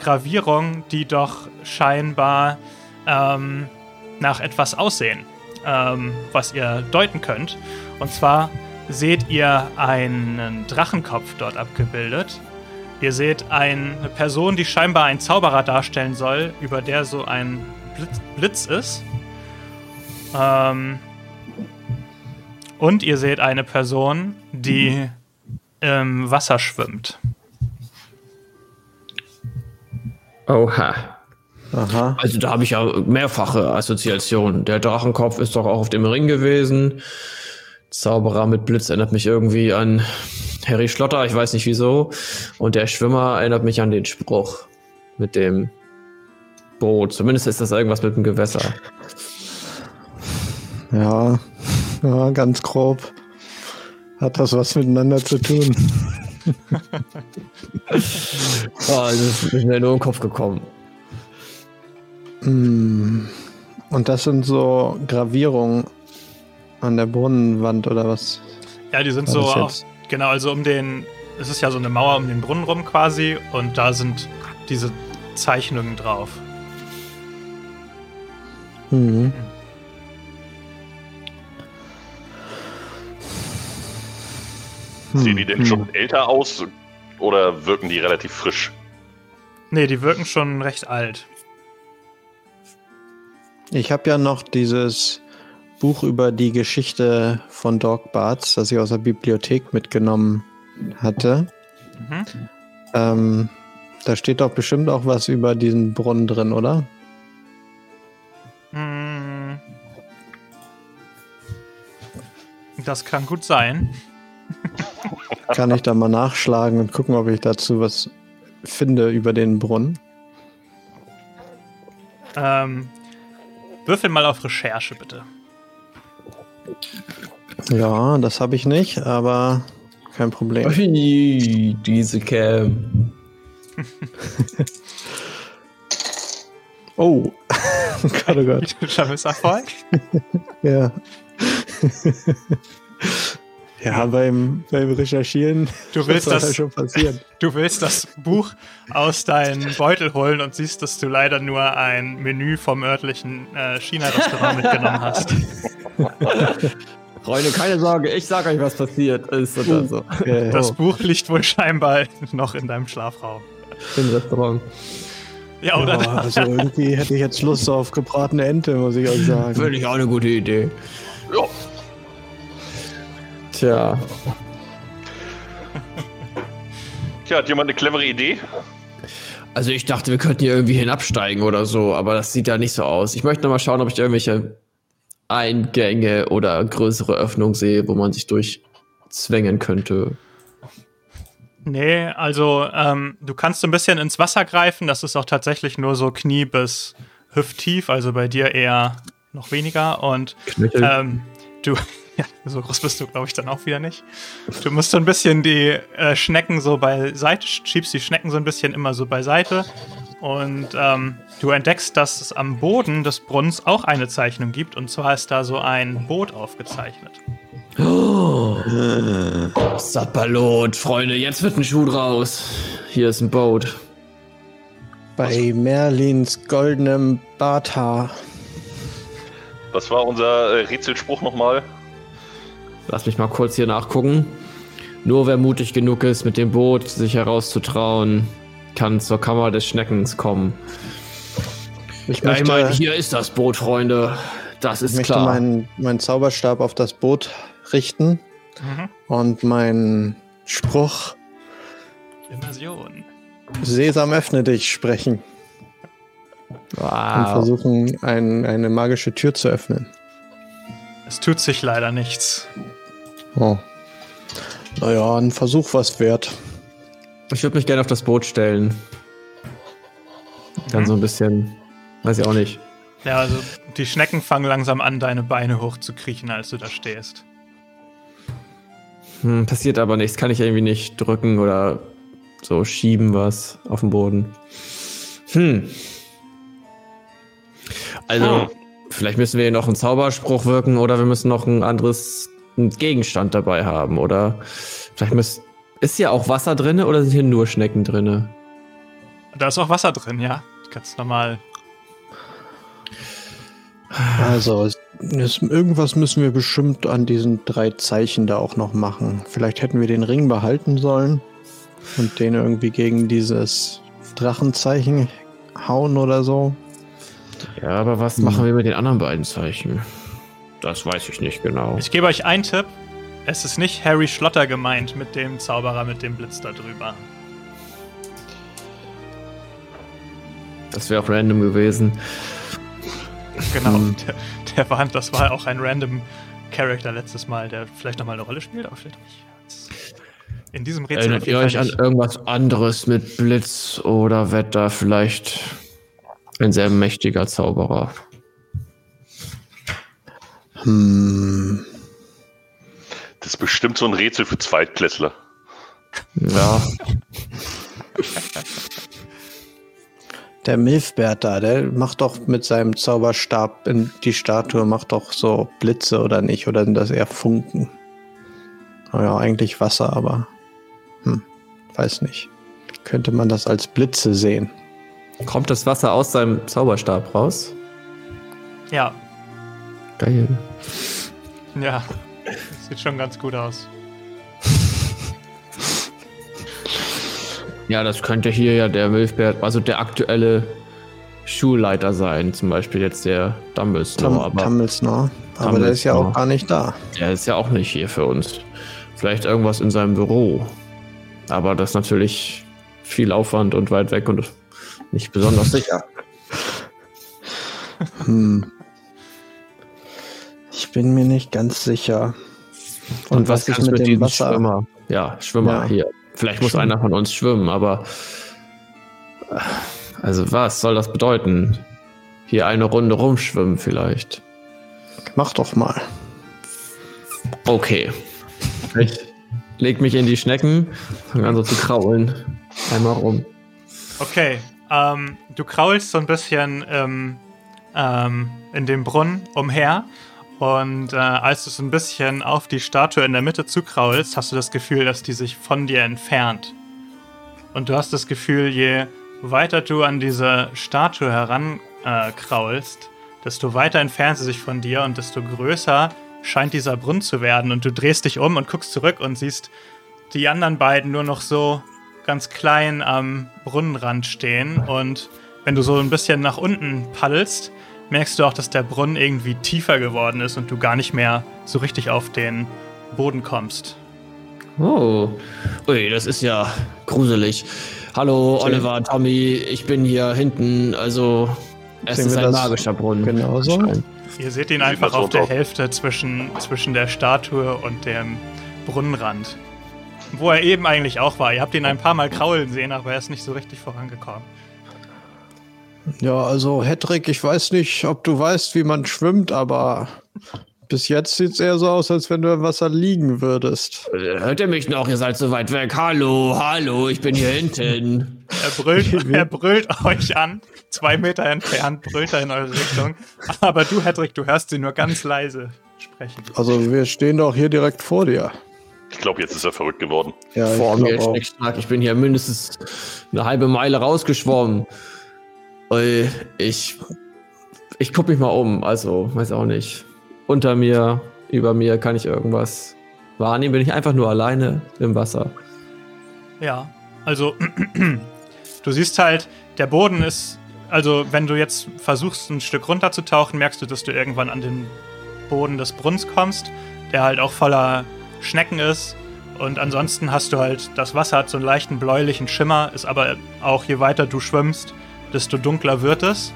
B: Gravierungen, die doch scheinbar ähm, nach etwas aussehen, ähm, was ihr deuten könnt. Und zwar seht ihr einen Drachenkopf dort abgebildet. Ihr seht eine Person, die scheinbar ein Zauberer darstellen soll, über der so ein Blitz, Blitz ist. Ähm und ihr seht eine Person, die im Wasser schwimmt.
C: Oha. Aha. Also da habe ich ja mehrfache Assoziationen. Der Drachenkopf ist doch auch auf dem Ring gewesen. Zauberer mit Blitz erinnert mich irgendwie an Harry Schlotter, ich weiß nicht wieso. Und der Schwimmer erinnert mich an den Spruch mit dem Boot. Zumindest ist das irgendwas mit dem Gewässer.
D: Ja, ja, ganz grob. Hat das was miteinander zu tun?
C: oh, das ist mir nur im Kopf gekommen.
D: Hm. Und das sind so Gravierungen an der Brunnenwand oder was?
B: Ja, die sind so auch, genau, also um den es ist ja so eine Mauer um den Brunnen rum quasi und da sind diese Zeichnungen drauf. Mhm.
E: Sehen die denn hm. schon älter aus oder wirken die relativ frisch?
B: Nee, die wirken schon recht alt.
D: Ich habe ja noch dieses Buch über die Geschichte von Dog Barts, das ich aus der Bibliothek mitgenommen hatte. Mhm. Ähm, da steht doch bestimmt auch was über diesen Brunnen drin, oder?
B: Hm. Das kann gut sein.
D: kann ich da mal nachschlagen und gucken, ob ich dazu was finde über den Brunnen?
B: Ähm, würfel mal auf Recherche, bitte.
D: Ja, das habe ich nicht, aber kein Problem.
C: Ui, diese Cam.
D: oh. Gott, oh Gott.
B: Erfolg?
D: ja. Ja, beim, beim Recherchieren.
B: Du willst das, das schon passieren. Du willst das Buch aus deinem Beutel holen und siehst, dass du leider nur ein Menü vom örtlichen äh, China-Restaurant mitgenommen hast.
C: Freunde, keine Sorge, ich sag euch, was passiert ist oder uh, so.
B: Okay. Das oh. Buch liegt wohl scheinbar noch in deinem Schlafraum.
C: Im Restaurant.
D: Ja, oder? Ja, also irgendwie hätte ich jetzt Lust auf gebratene Ente, muss ich euch sagen.
C: Finde ich auch eine gute Idee. Ja. Tja.
E: Tja, hat jemand eine clevere Idee?
C: Also ich dachte, wir könnten hier irgendwie hinabsteigen oder so, aber das sieht ja nicht so aus. Ich möchte noch mal schauen, ob ich irgendwelche Eingänge oder größere Öffnungen sehe, wo man sich durchzwängen könnte.
B: Nee, also ähm, du kannst so ein bisschen ins Wasser greifen. Das ist auch tatsächlich nur so Knie bis hüfttief, also bei dir eher noch weniger. Und ähm, du, Ja, so groß bist du, glaube ich, dann auch wieder nicht. Du musst so ein bisschen die äh, Schnecken so beiseite, schiebst die Schnecken so ein bisschen immer so beiseite. Und ähm, du entdeckst, dass es am Boden des Brunnens auch eine Zeichnung gibt. Und zwar ist da so ein Boot aufgezeichnet.
C: Oh, Sapperlot, Freunde, jetzt wird ein Schuh draus. Hier ist ein Boot.
D: Bei Merlins goldenem Barthaar.
E: Was war unser äh, Rätselspruch nochmal?
C: Lass mich mal kurz hier nachgucken. Nur wer mutig genug ist, mit dem Boot sich herauszutrauen, kann zur Kammer des Schneckens kommen. Ich, ja, möchte, ich meine, hier ist das Boot, Freunde. Das ist ich klar.
D: Ich möchte meinen, meinen Zauberstab auf das Boot richten mhm. und meinen Spruch Immersion. Sesam, öffne dich sprechen. Wow. Und versuchen, ein, eine magische Tür zu öffnen.
B: Es tut sich leider nichts.
D: Oh. Naja, ein Versuch was wert.
C: Ich würde mich gerne auf das Boot stellen. Dann mhm. so ein bisschen, weiß ich auch nicht.
B: Ja, also die Schnecken fangen langsam an, deine Beine hochzukriechen, als du da stehst.
C: Hm, passiert aber nichts. Kann ich irgendwie nicht drücken oder so schieben was auf den Boden. Hm. Also, hm. vielleicht müssen wir hier noch einen Zauberspruch wirken oder wir müssen noch ein anderes einen Gegenstand dabei haben. Oder vielleicht müsst, ist hier auch Wasser drin oder sind hier nur Schnecken drin?
B: Da ist auch Wasser drin, ja. Ganz normal.
D: Also, es, irgendwas müssen wir bestimmt an diesen drei Zeichen da auch noch machen. Vielleicht hätten wir den Ring behalten sollen und den irgendwie gegen dieses Drachenzeichen hauen oder so.
C: Ja, aber was hm. machen wir mit den anderen beiden Zeichen? Das weiß ich nicht genau.
B: Ich gebe euch einen Tipp. Es ist nicht Harry Schlotter gemeint mit dem Zauberer mit dem Blitz da drüber.
C: Das wäre auch random gewesen.
B: Genau, hm. der, der war, das war auch ein random Character letztes Mal, der vielleicht nochmal eine Rolle spielt, aber vielleicht nicht. In diesem Rätsel.
C: Erinnert ihr euch an irgendwas anderes mit Blitz oder Wetter? Vielleicht ein sehr mächtiger Zauberer.
E: Hm. Das ist bestimmt so ein Rätsel für Zweitklässler.
C: Ja.
D: Der Milfbert da, der macht doch mit seinem Zauberstab in die Statue, macht doch so Blitze oder nicht? Oder sind das eher Funken? Naja, eigentlich Wasser, aber. Hm. weiß nicht. Könnte man das als Blitze sehen?
C: Kommt das Wasser aus seinem Zauberstab raus?
B: Ja.
C: Geil.
B: Ja. Sieht schon ganz gut aus.
C: Ja, das könnte hier ja der Milfbert, also der aktuelle Schulleiter sein, zum Beispiel jetzt der Dumbledore.
D: aber Dumbledore. Aber der ist ja auch gar nicht da.
C: Der ist ja auch nicht hier für uns. Vielleicht irgendwas in seinem Büro. Aber das ist natürlich viel Aufwand und weit weg und nicht besonders sicher.
D: Hm. Ich bin mir nicht ganz sicher.
C: Und, und was, was ist mit, mit dem Wasser? Schwimmer? Ja, Schwimmer ja. hier. Vielleicht muss einer von uns schwimmen, aber also was soll das bedeuten? Hier eine Runde rumschwimmen vielleicht.
D: Mach doch mal.
C: Okay. Ich leg mich in die Schnecken, fange an so zu kraulen. Einmal rum.
B: Okay. Ähm, du kraulst so ein bisschen ähm, ähm, in dem Brunnen umher und äh, als du so ein bisschen auf die Statue in der Mitte zukraulst, hast du das Gefühl, dass die sich von dir entfernt. Und du hast das Gefühl, je weiter du an diese Statue herankraulst, äh, desto weiter entfernt sie sich von dir und desto größer scheint dieser Brunnen zu werden. Und du drehst dich um und guckst zurück und siehst die anderen beiden nur noch so ganz klein am Brunnenrand stehen. Und wenn du so ein bisschen nach unten paddelst, merkst du auch, dass der Brunnen irgendwie tiefer geworden ist und du gar nicht mehr so richtig auf den Boden kommst.
C: Oh, ui, das ist ja gruselig. Hallo, Oliver, Tommy, ich bin hier hinten. Also, es Sehen ist ein magischer Brunnen.
D: Genauso.
B: Ihr seht ihn einfach auf der Hälfte zwischen, zwischen der Statue und dem Brunnenrand. Wo er eben eigentlich auch war. Ihr habt ihn ein paar Mal kraulen sehen, aber er ist nicht so richtig vorangekommen.
D: Ja, also Hedrick, ich weiß nicht, ob du weißt, wie man schwimmt, aber bis jetzt sieht es eher so aus, als wenn du im Wasser liegen würdest.
C: Hört ihr mich noch? Ihr seid so weit weg. Hallo, hallo, ich bin hier hinten.
B: Er brüllt, er brüllt euch an. Zwei Meter entfernt brüllt er in eure Richtung. Aber du, Hedrick, du hörst sie nur ganz leise sprechen.
D: Also wir stehen doch hier direkt vor dir.
E: Ich glaube, jetzt ist er verrückt geworden.
C: Ja, vor mir Ich bin hier mindestens eine halbe Meile rausgeschwommen. Ich, ich gucke mich mal um, also weiß auch nicht. Unter mir, über mir kann ich irgendwas wahrnehmen. Bin ich einfach nur alleine im Wasser.
B: Ja, also du siehst halt, der Boden ist, also wenn du jetzt versuchst, ein Stück runterzutauchen, merkst du, dass du irgendwann an den Boden des Brunnens kommst, der halt auch voller Schnecken ist. Und ansonsten hast du halt, das Wasser hat so einen leichten bläulichen Schimmer, ist aber auch je weiter du schwimmst, desto dunkler wird es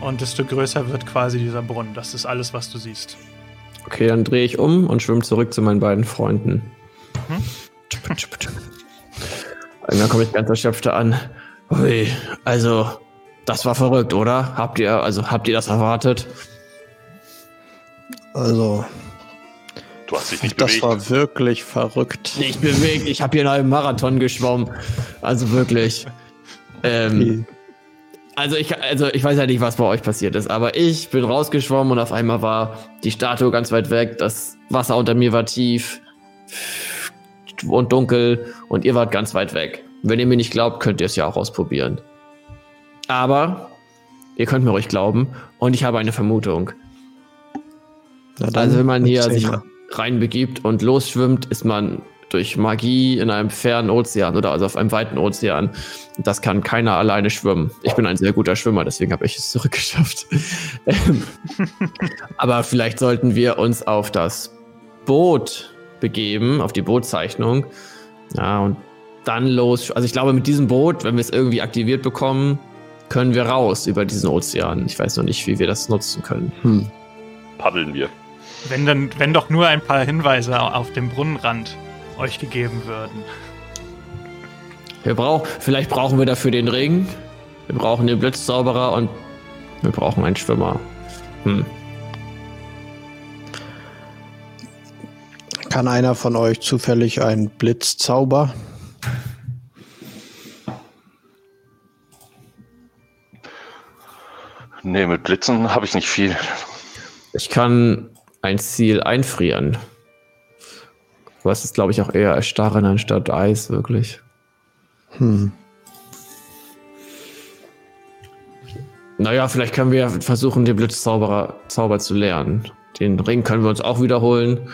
B: und desto größer wird quasi dieser Brunnen. Das ist alles, was du siehst.
C: Okay, dann drehe ich um und schwimme zurück zu meinen beiden Freunden. Mhm. Und dann komme ich ganz erschöpft an. Ui, also, das war verrückt, oder? Habt ihr, also, habt ihr das erwartet?
D: Also,
E: Du hast dich nicht
D: das bewegt. Das war wirklich verrückt.
C: Nicht bewegt. Ich habe hier in einem Marathon geschwommen. Also wirklich. Ähm, also ich, also ich weiß ja nicht, was bei euch passiert ist, aber ich bin rausgeschwommen und auf einmal war die Statue ganz weit weg, das Wasser unter mir war tief und dunkel und ihr wart ganz weit weg. Wenn ihr mir nicht glaubt, könnt ihr es ja auch ausprobieren. Aber ihr könnt mir ruhig glauben und ich habe eine Vermutung. Also wenn man hier sich reinbegibt und losschwimmt, ist man durch Magie in einem fernen Ozean oder also auf einem weiten Ozean. Das kann keiner alleine schwimmen. Ich bin ein sehr guter Schwimmer, deswegen habe ich es zurückgeschafft. Ähm, aber vielleicht sollten wir uns auf das Boot begeben, auf die Bootzeichnung. Ja, und dann los. Also ich glaube, mit diesem Boot, wenn wir es irgendwie aktiviert bekommen, können wir raus über diesen Ozean. Ich weiß noch nicht, wie wir das nutzen können. Hm.
E: Paddeln wir.
B: Wenn, dann, wenn doch nur ein paar Hinweise auf dem Brunnenrand euch gegeben würden.
C: Wir brauchen, vielleicht brauchen wir dafür den Ring. Wir brauchen den Blitzzauberer und wir brauchen einen Schwimmer. Hm.
D: Kann einer von euch zufällig einen Blitzzauber?
E: Nee, mit Blitzen habe ich nicht viel.
C: Ich kann ein Ziel einfrieren. Aber es ist, glaube ich, auch eher Erstarren anstatt Eis, wirklich. Hm. Naja, vielleicht können wir versuchen, den Blitzzauberer Zauber zu lernen. Den Ring können wir uns auch wiederholen.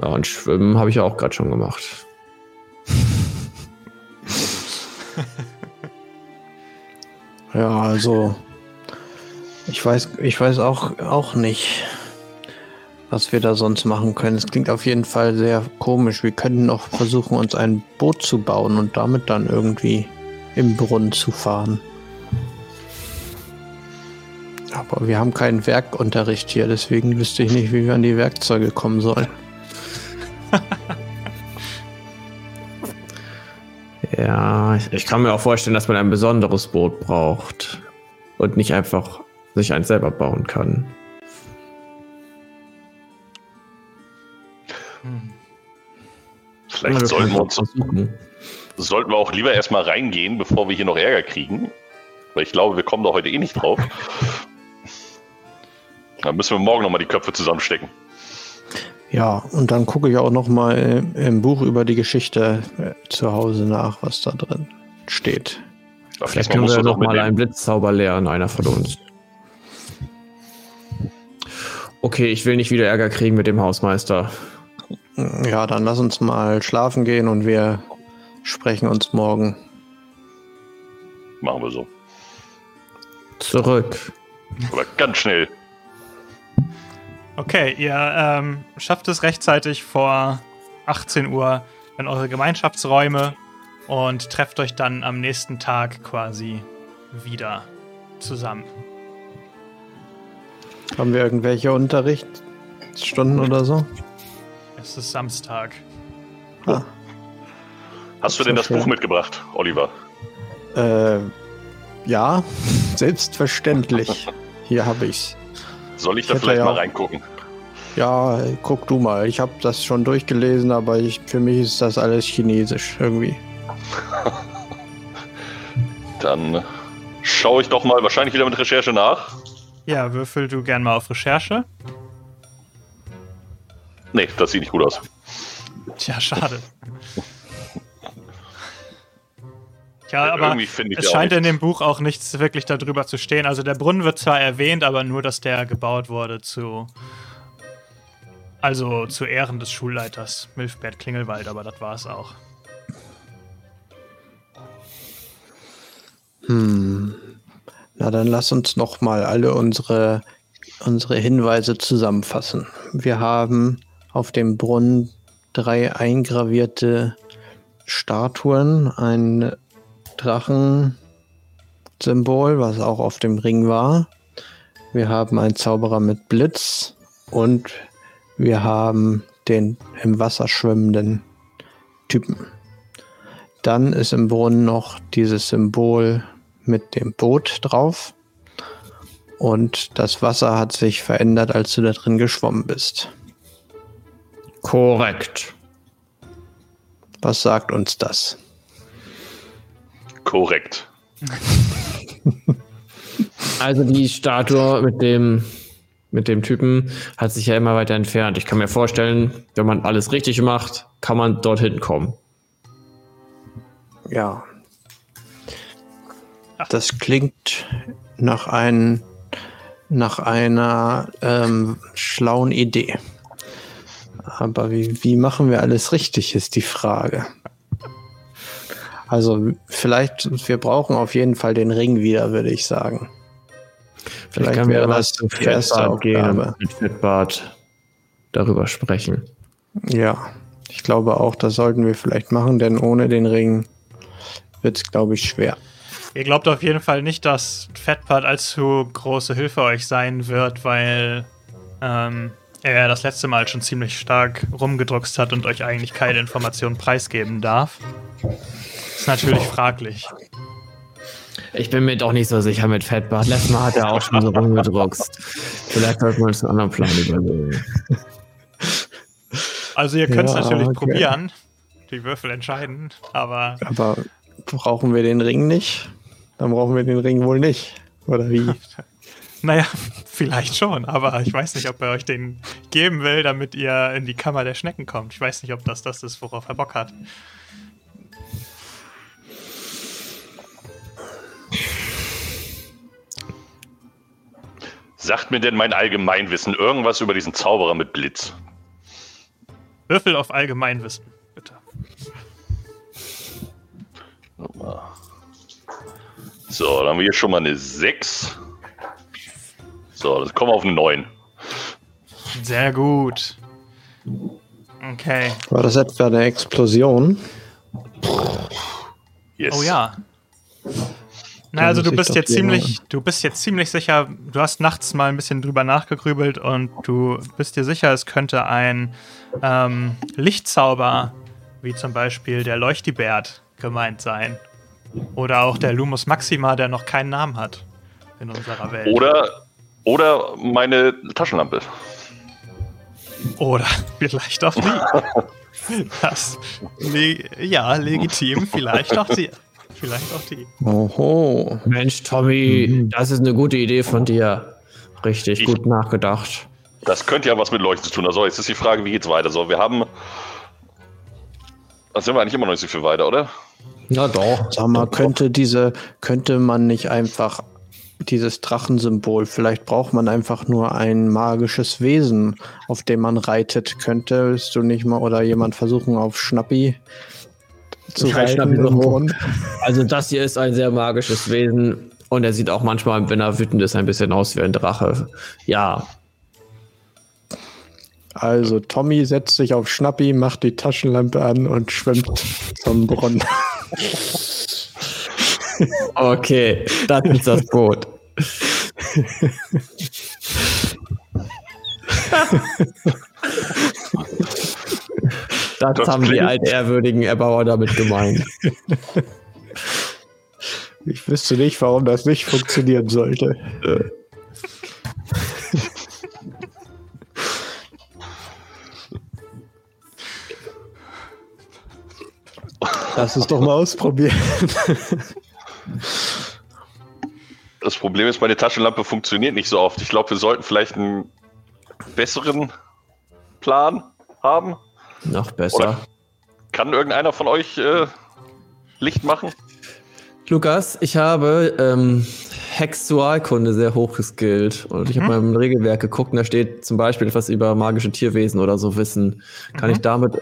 C: Ja, und Schwimmen habe ich ja auch gerade schon gemacht.
D: ja, also ich weiß, ich weiß auch, auch nicht, was wir da sonst machen können. Es klingt auf jeden Fall sehr komisch. Wir könnten auch versuchen, uns ein Boot zu bauen und damit dann irgendwie im Brunnen zu fahren. Aber wir haben keinen Werkunterricht hier, deswegen wüsste ich nicht, wie wir an die Werkzeuge kommen sollen.
C: ja, ich, ich kann mir auch vorstellen, dass man ein besonderes Boot braucht und nicht einfach sich eins selber bauen kann.
E: Vielleicht ja, sollten wir uns sollten wir auch lieber erstmal reingehen, bevor wir hier noch Ärger kriegen. Weil ich glaube, wir kommen da heute eh nicht drauf. Dann müssen wir morgen nochmal die Köpfe zusammenstecken.
D: Ja, und dann gucke ich auch nochmal im Buch über die Geschichte äh, zu Hause nach, was da drin steht.
C: Vielleicht können wir noch mal einen Blitzzauber lernen, einer von uns. Okay, ich will nicht wieder Ärger kriegen mit dem Hausmeister.
D: Ja, dann lass uns mal schlafen gehen und wir sprechen uns morgen.
E: Machen wir so.
C: Zurück.
E: Aber ganz schnell.
B: Okay, ihr ähm, schafft es rechtzeitig vor 18 Uhr in eure Gemeinschaftsräume und trefft euch dann am nächsten Tag quasi wieder zusammen.
D: Haben wir irgendwelche Unterrichtsstunden oder so?
B: Es ist Samstag.
E: Ah. Hast du denn das. Buch mitgebracht, Oliver?
D: Äh, ja, selbstverständlich. Hier habe ich's.
E: Soll ich da vielleicht ja mal reingucken?
D: Ja, guck du mal. Ich habe das schon durchgelesen, aber ich, für mich ist das alles chinesisch irgendwie.
E: Dann schaue ich doch mal wahrscheinlich wieder mit Recherche nach.
B: Ja, würfel du gern mal auf Recherche.
E: Nee, das sieht nicht gut aus.
B: Tja, schade. Ja, aber es scheint in dem Buch auch nichts wirklich darüber zu stehen. Also der Brunnen wird zwar erwähnt, aber nur, dass der gebaut wurde zu. Also zu Ehren des Schulleiters Milfbert Klingelwald, aber das war es auch.
D: Hm. Na, dann lass uns noch mal alle unsere, unsere Hinweise zusammenfassen. Wir haben auf dem Brunnen drei eingravierte Statuen, ein Drachensymbol, was auch auf dem Ring war. Wir haben einen Zauberer mit Blitz und wir haben den im Wasser schwimmenden Typen. Dann ist im Brunnen noch dieses Symbol mit dem Boot drauf. Und das Wasser hat sich verändert, als du da drin geschwommen bist.
C: Korrekt.
D: Was sagt uns das?
E: Korrekt.
C: Also die Statue mit dem, mit dem Typen hat sich ja immer weiter entfernt. Ich kann mir vorstellen, wenn man alles richtig macht, kann man dorthin kommen.
D: Ja. Das klingt nach, ein, nach einer ähm, schlauen Idee. Aber wie, wie machen wir alles richtig, ist die Frage. Also vielleicht, wir brauchen auf jeden Fall den Ring wieder, würde ich sagen.
C: Vielleicht, vielleicht wäre das erste Aufgabe. Mit Fettbart darüber sprechen.
D: Ja, ich glaube auch, das sollten wir vielleicht machen, denn ohne den Ring wird es, glaube ich, schwer.
B: Ihr glaubt auf jeden Fall nicht, dass Fettbart allzu große Hilfe euch sein wird, weil ähm, er das letzte Mal schon ziemlich stark rumgedruckst hat und euch eigentlich keine Informationen preisgeben darf. Ist natürlich fraglich.
C: Ich bin mir doch nicht so sicher mit Fettbart. Letztes Mal hat er auch schon so rumgedruckst. Vielleicht sollten wir uns einen anderen Plan überlegen.
B: Also ihr könnt es ja, natürlich okay. probieren. Die Würfel entscheiden, aber...
D: Aber brauchen wir den Ring nicht? Dann brauchen wir den Ring wohl nicht. Oder wie?
B: Naja, vielleicht schon, aber ich weiß nicht, ob er euch den geben will, damit ihr in die Kammer der Schnecken kommt. Ich weiß nicht, ob das das ist, worauf er Bock hat.
E: Sagt mir denn mein Allgemeinwissen irgendwas über diesen Zauberer mit Blitz?
B: Würfel auf Allgemeinwissen, bitte.
E: So, dann haben wir hier schon mal eine 6. So, das kommen wir auf eine 9.
B: Sehr gut. Okay.
D: War das etwa eine Explosion?
E: Yes.
B: Oh ja. Na, also du bist jetzt ziemlich, du bist jetzt ziemlich sicher, du hast nachts mal ein bisschen drüber nachgegrübelt und du bist dir sicher, es könnte ein ähm, Lichtzauber, wie zum Beispiel der Leuchtibert, gemeint sein. Oder auch der Lumus Maxima, der noch keinen Namen hat in unserer Welt.
E: Oder, oder meine Taschenlampe.
B: Oder vielleicht auch die. Das, le ja, legitim, vielleicht auch die. Vielleicht auch die.
C: Oho. Mensch, Tommy, mhm. das ist eine gute Idee von dir. Richtig ich, gut nachgedacht.
E: Das könnte ja was mit Leuchten zu tun. Also jetzt ist die Frage, wie geht's weiter? So, wir haben. Da sind wir eigentlich immer noch nicht so viel weiter, oder?
D: Ja, doch. Sag mal, könnte diese, könnte man nicht einfach dieses Drachensymbol, vielleicht braucht man einfach nur ein magisches Wesen, auf dem man reitet. Könntest du nicht mal oder jemand versuchen auf Schnappi zu reiten?
C: Also das hier ist ein sehr magisches Wesen und er sieht auch manchmal, wenn er wütend ist, ein bisschen aus wie ein Drache. Ja.
D: Also Tommy setzt sich auf Schnappi, macht die Taschenlampe an und schwimmt zum Brunnen.
C: Okay, das ist das Boot. das, das haben die altehrwürdigen Erbauer damit gemeint.
D: Ich wüsste nicht, warum das nicht funktionieren sollte. Lass es doch mal ausprobieren.
E: Das Problem ist, meine Taschenlampe funktioniert nicht so oft. Ich glaube, wir sollten vielleicht einen besseren Plan haben.
C: Noch besser. Oder
E: kann irgendeiner von euch äh, Licht machen?
C: Lukas, ich habe ähm, Hexualkunde sehr hoch geskillt und ich mhm. habe mal im Regelwerk geguckt und da steht zum Beispiel etwas über magische Tierwesen oder so wissen. Kann mhm. ich damit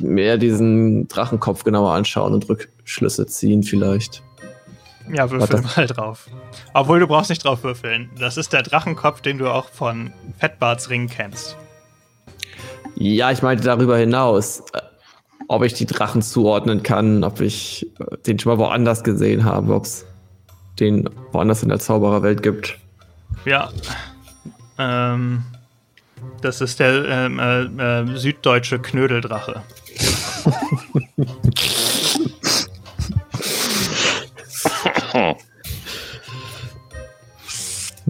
C: mehr diesen Drachenkopf genauer anschauen und Rückschlüsse ziehen vielleicht.
B: Ja, würfel mal drauf. Obwohl du brauchst nicht drauf würfeln. Das ist der Drachenkopf, den du auch von Fettbarts Ring kennst.
C: Ja, ich meinte darüber hinaus, äh, ob ich die Drachen zuordnen kann, ob ich äh, den schon mal woanders gesehen habe, ob es den woanders in der Zaubererwelt gibt.
B: Ja. Ähm, das ist der ähm, äh, äh, süddeutsche Knödeldrache.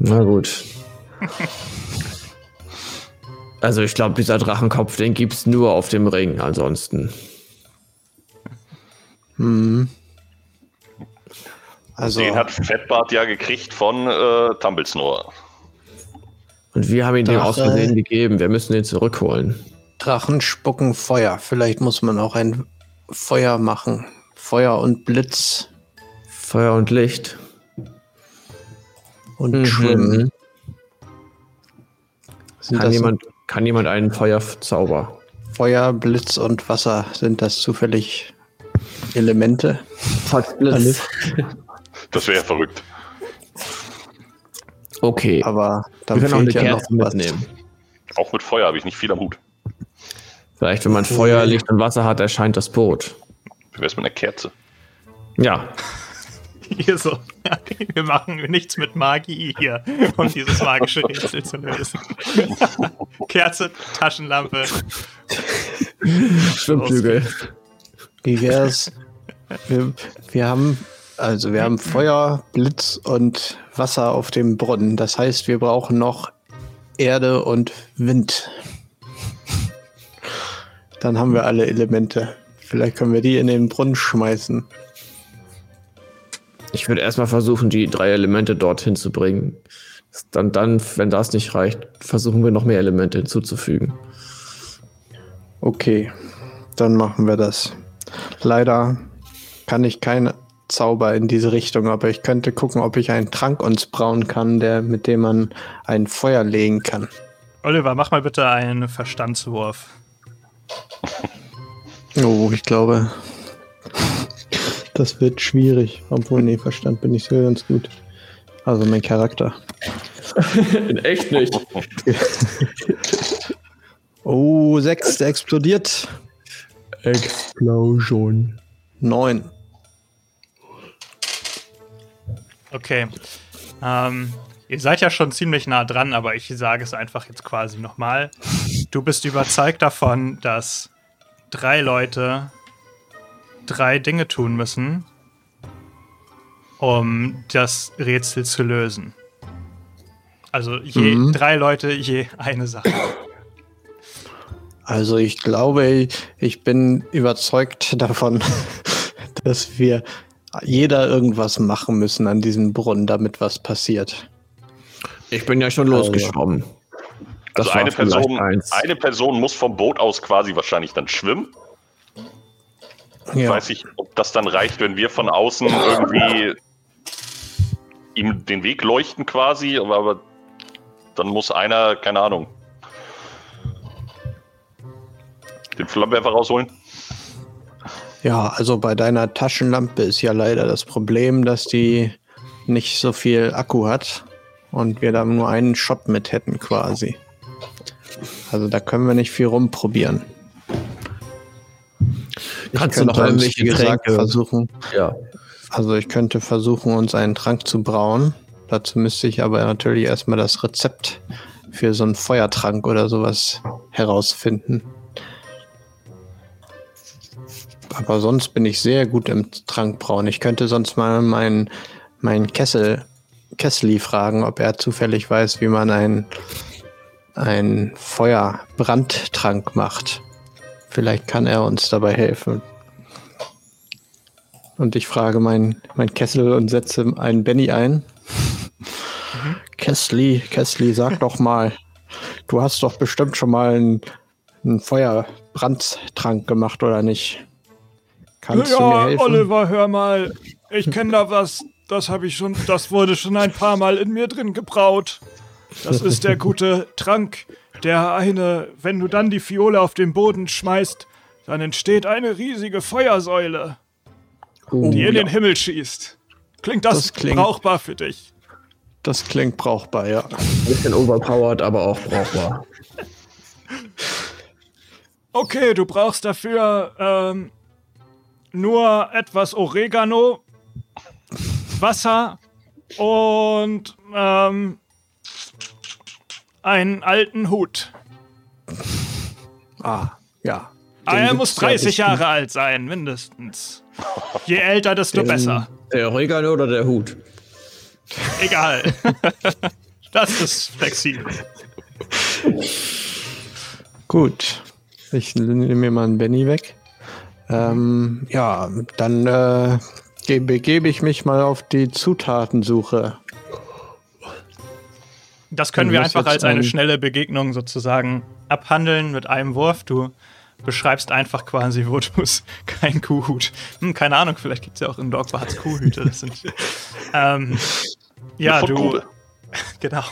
C: Na gut. Also ich glaube, dieser Drachenkopf, den gibt es nur auf dem Ring, ansonsten.
E: Hm. Also, den hat Fettbart ja gekriegt von äh, Tumblesnore.
C: Und wir haben ihn dem aus Versehen gegeben. Wir müssen ihn zurückholen.
D: Drachen spucken Feuer. Vielleicht muss man auch ein Feuer machen. Feuer und Blitz.
C: Feuer und Licht.
D: Und mhm. Schwimmen.
C: Kann jemand, kann jemand einen Feuerzauber?
D: Feuer, Blitz und Wasser. Sind das zufällig Elemente?
C: Blitz.
E: Das wäre ja verrückt.
C: Okay.
D: Aber dann wir können auch eine ja Kerze
C: mitnehmen.
E: Auch mit Feuer habe ich nicht viel am Hut.
C: Vielleicht, wenn man Feuer, Licht und Wasser hat, erscheint das Boot.
E: Wie wär's mit einer Kerze?
C: Ja.
B: Hier so. Wir machen nichts mit Magie hier, um dieses magische Rätsel zu lösen. Kerze, Taschenlampe.
C: Schwimmflügel.
D: Wie wär's? Wir, wir haben also wir haben Feuer, Blitz und Wasser auf dem Brunnen. Das heißt, wir brauchen noch Erde und Wind. Dann haben wir alle Elemente. Vielleicht können wir die in den Brunnen schmeißen.
C: Ich würde erstmal versuchen, die drei Elemente dorthin zu bringen. Dann, dann, wenn das nicht reicht, versuchen wir noch mehr Elemente hinzuzufügen.
D: Okay, dann machen wir das. Leider kann ich keine Zauber in diese Richtung, aber ich könnte gucken, ob ich einen Trank uns brauen kann, der, mit dem man ein Feuer legen kann.
B: Oliver, mach mal bitte einen Verstandswurf.
D: Oh, ich glaube, das wird schwierig. Obwohl, nee, Verstand bin ich so ganz gut. Also mein Charakter.
C: In echt nicht.
D: oh, sechs, der explodiert.
C: Explosion.
D: Neun.
B: Okay. Ähm, ihr seid ja schon ziemlich nah dran, aber ich sage es einfach jetzt quasi nochmal. Du bist überzeugt davon, dass drei Leute drei Dinge tun müssen, um das Rätsel zu lösen. Also je mhm. drei Leute, je eine Sache.
D: Also ich glaube, ich bin überzeugt davon, dass wir jeder irgendwas machen müssen an diesem Brunnen, damit was passiert.
C: Ich bin ja schon also. losgeschwommen.
E: also eine Person, eine Person muss vom Boot aus quasi wahrscheinlich dann schwimmen. Ja. Ich weiß nicht, ob das dann reicht, wenn wir von außen irgendwie ihm den Weg leuchten quasi, aber, aber dann muss einer, keine Ahnung, den Flammenwerfer rausholen.
D: Ja, also bei deiner Taschenlampe ist ja leider das Problem, dass die nicht so viel Akku hat und wir da nur einen Shot mit hätten quasi. Also da können wir nicht viel rumprobieren.
C: Ich Kannst du noch irgendwelche gesagt,
D: versuchen? Ja. Also ich könnte versuchen, uns einen Trank zu brauen. Dazu müsste ich aber natürlich erstmal das Rezept für so einen Feuertrank oder sowas herausfinden. Aber sonst bin ich sehr gut im Trankbrauen. Ich könnte sonst mal meinen mein Kessel, Kessli fragen, ob er zufällig weiß, wie man einen, einen Feuerbrandtrank macht. Vielleicht kann er uns dabei helfen. Und ich frage meinen mein Kessel und setze einen Benny ein. Mhm. Kessli, Kessli, sag doch mal, du hast doch bestimmt schon mal einen, einen Feuerbrandtrank gemacht, oder nicht?
F: Kannst ja, du mir helfen? Oliver, hör mal. Ich kenne da was. Das habe ich schon, das wurde schon ein paar Mal in mir drin gebraut. Das ist der gute Trank. Der eine, wenn du dann die Fiole auf den Boden schmeißt, dann entsteht eine riesige Feuersäule, oh, die in ja. den Himmel schießt. Klingt das, das klingt, brauchbar für dich?
D: Das klingt brauchbar, ja.
C: Ein bisschen overpowered, aber auch brauchbar.
F: Okay, du brauchst dafür ähm, nur etwas Oregano, Wasser und ähm, einen alten Hut.
D: Ah, ja.
F: Ah, er muss 30 Jahre alt sein, mindestens. Je älter, desto Den, besser.
C: Der Oregano oder der Hut?
F: Egal. das ist flexibel.
D: Gut. Ich nehme mir mal einen Benny weg. Ähm, ja, dann äh, begebe ich mich mal auf die Zutatensuche.
B: Das können wir einfach als eine schnelle Begegnung sozusagen abhandeln mit einem Wurf. Du beschreibst einfach quasi, wo du es kein Kuhhut. Hm, keine Ahnung, vielleicht gibt es ja auch in Dogwarts Kuhhüte. Das sind, ähm, ja, du. genau.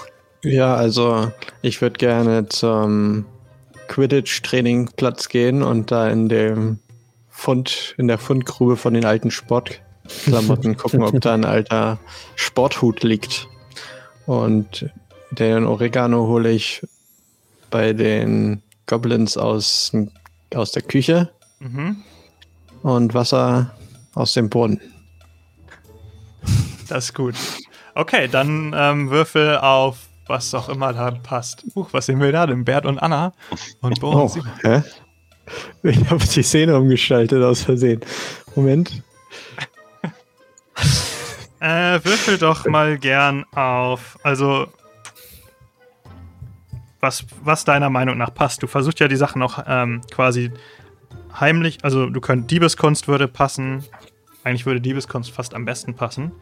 D: Ja, also ich würde gerne zum Quidditch-Trainingplatz gehen und da in dem Fund, in der Fundgrube von den alten Sportklamotten gucken, ob da ein alter Sporthut liegt. Und den Oregano hole ich bei den Goblins aus, aus der Küche mhm. und Wasser aus dem Boden.
B: Das ist gut. Okay, dann ähm, Würfel auf was auch immer da passt. Huch, was sehen wir da denn? Bert und Anna und Bo
D: oh, hä? Ich habe die Szene umgestaltet aus Versehen. Moment.
B: äh, würfel doch mal gern auf. Also, was, was deiner Meinung nach passt. Du versuchst ja die Sachen auch ähm, quasi heimlich. Also, du könnt Diebeskunst würde passen. Eigentlich würde Diebeskunst fast am besten passen.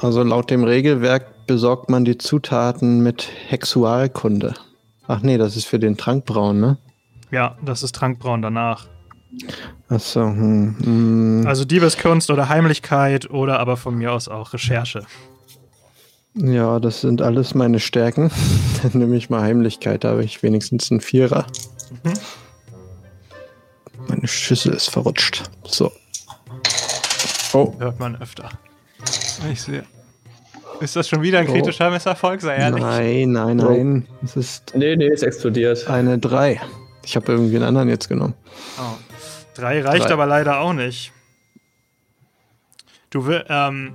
D: Also, laut dem Regelwerk besorgt man die Zutaten mit Hexualkunde? Ach nee, das ist für den Trankbrauen, ne?
B: Ja, das ist Trankbrauen danach.
D: Achso. Hm, hm.
B: Also Diebeskunst oder Heimlichkeit oder aber von mir aus auch Recherche.
D: Ja, das sind alles meine Stärken. Dann nehme ich mal Heimlichkeit, da habe ich wenigstens einen Vierer. Mhm. Meine Schüssel ist verrutscht. So.
B: Oh. Hört man öfter. Ich sehe. Ist das schon wieder ein oh. kritischer oh. Misserfolg? Sei ehrlich.
D: Nein, nein, nein. Oh. Es ist.
C: Nee, nee, es explodiert.
D: Eine 3. Ich habe irgendwie einen anderen jetzt genommen.
B: Oh. Drei reicht Drei. aber leider auch nicht. Du willst, ähm,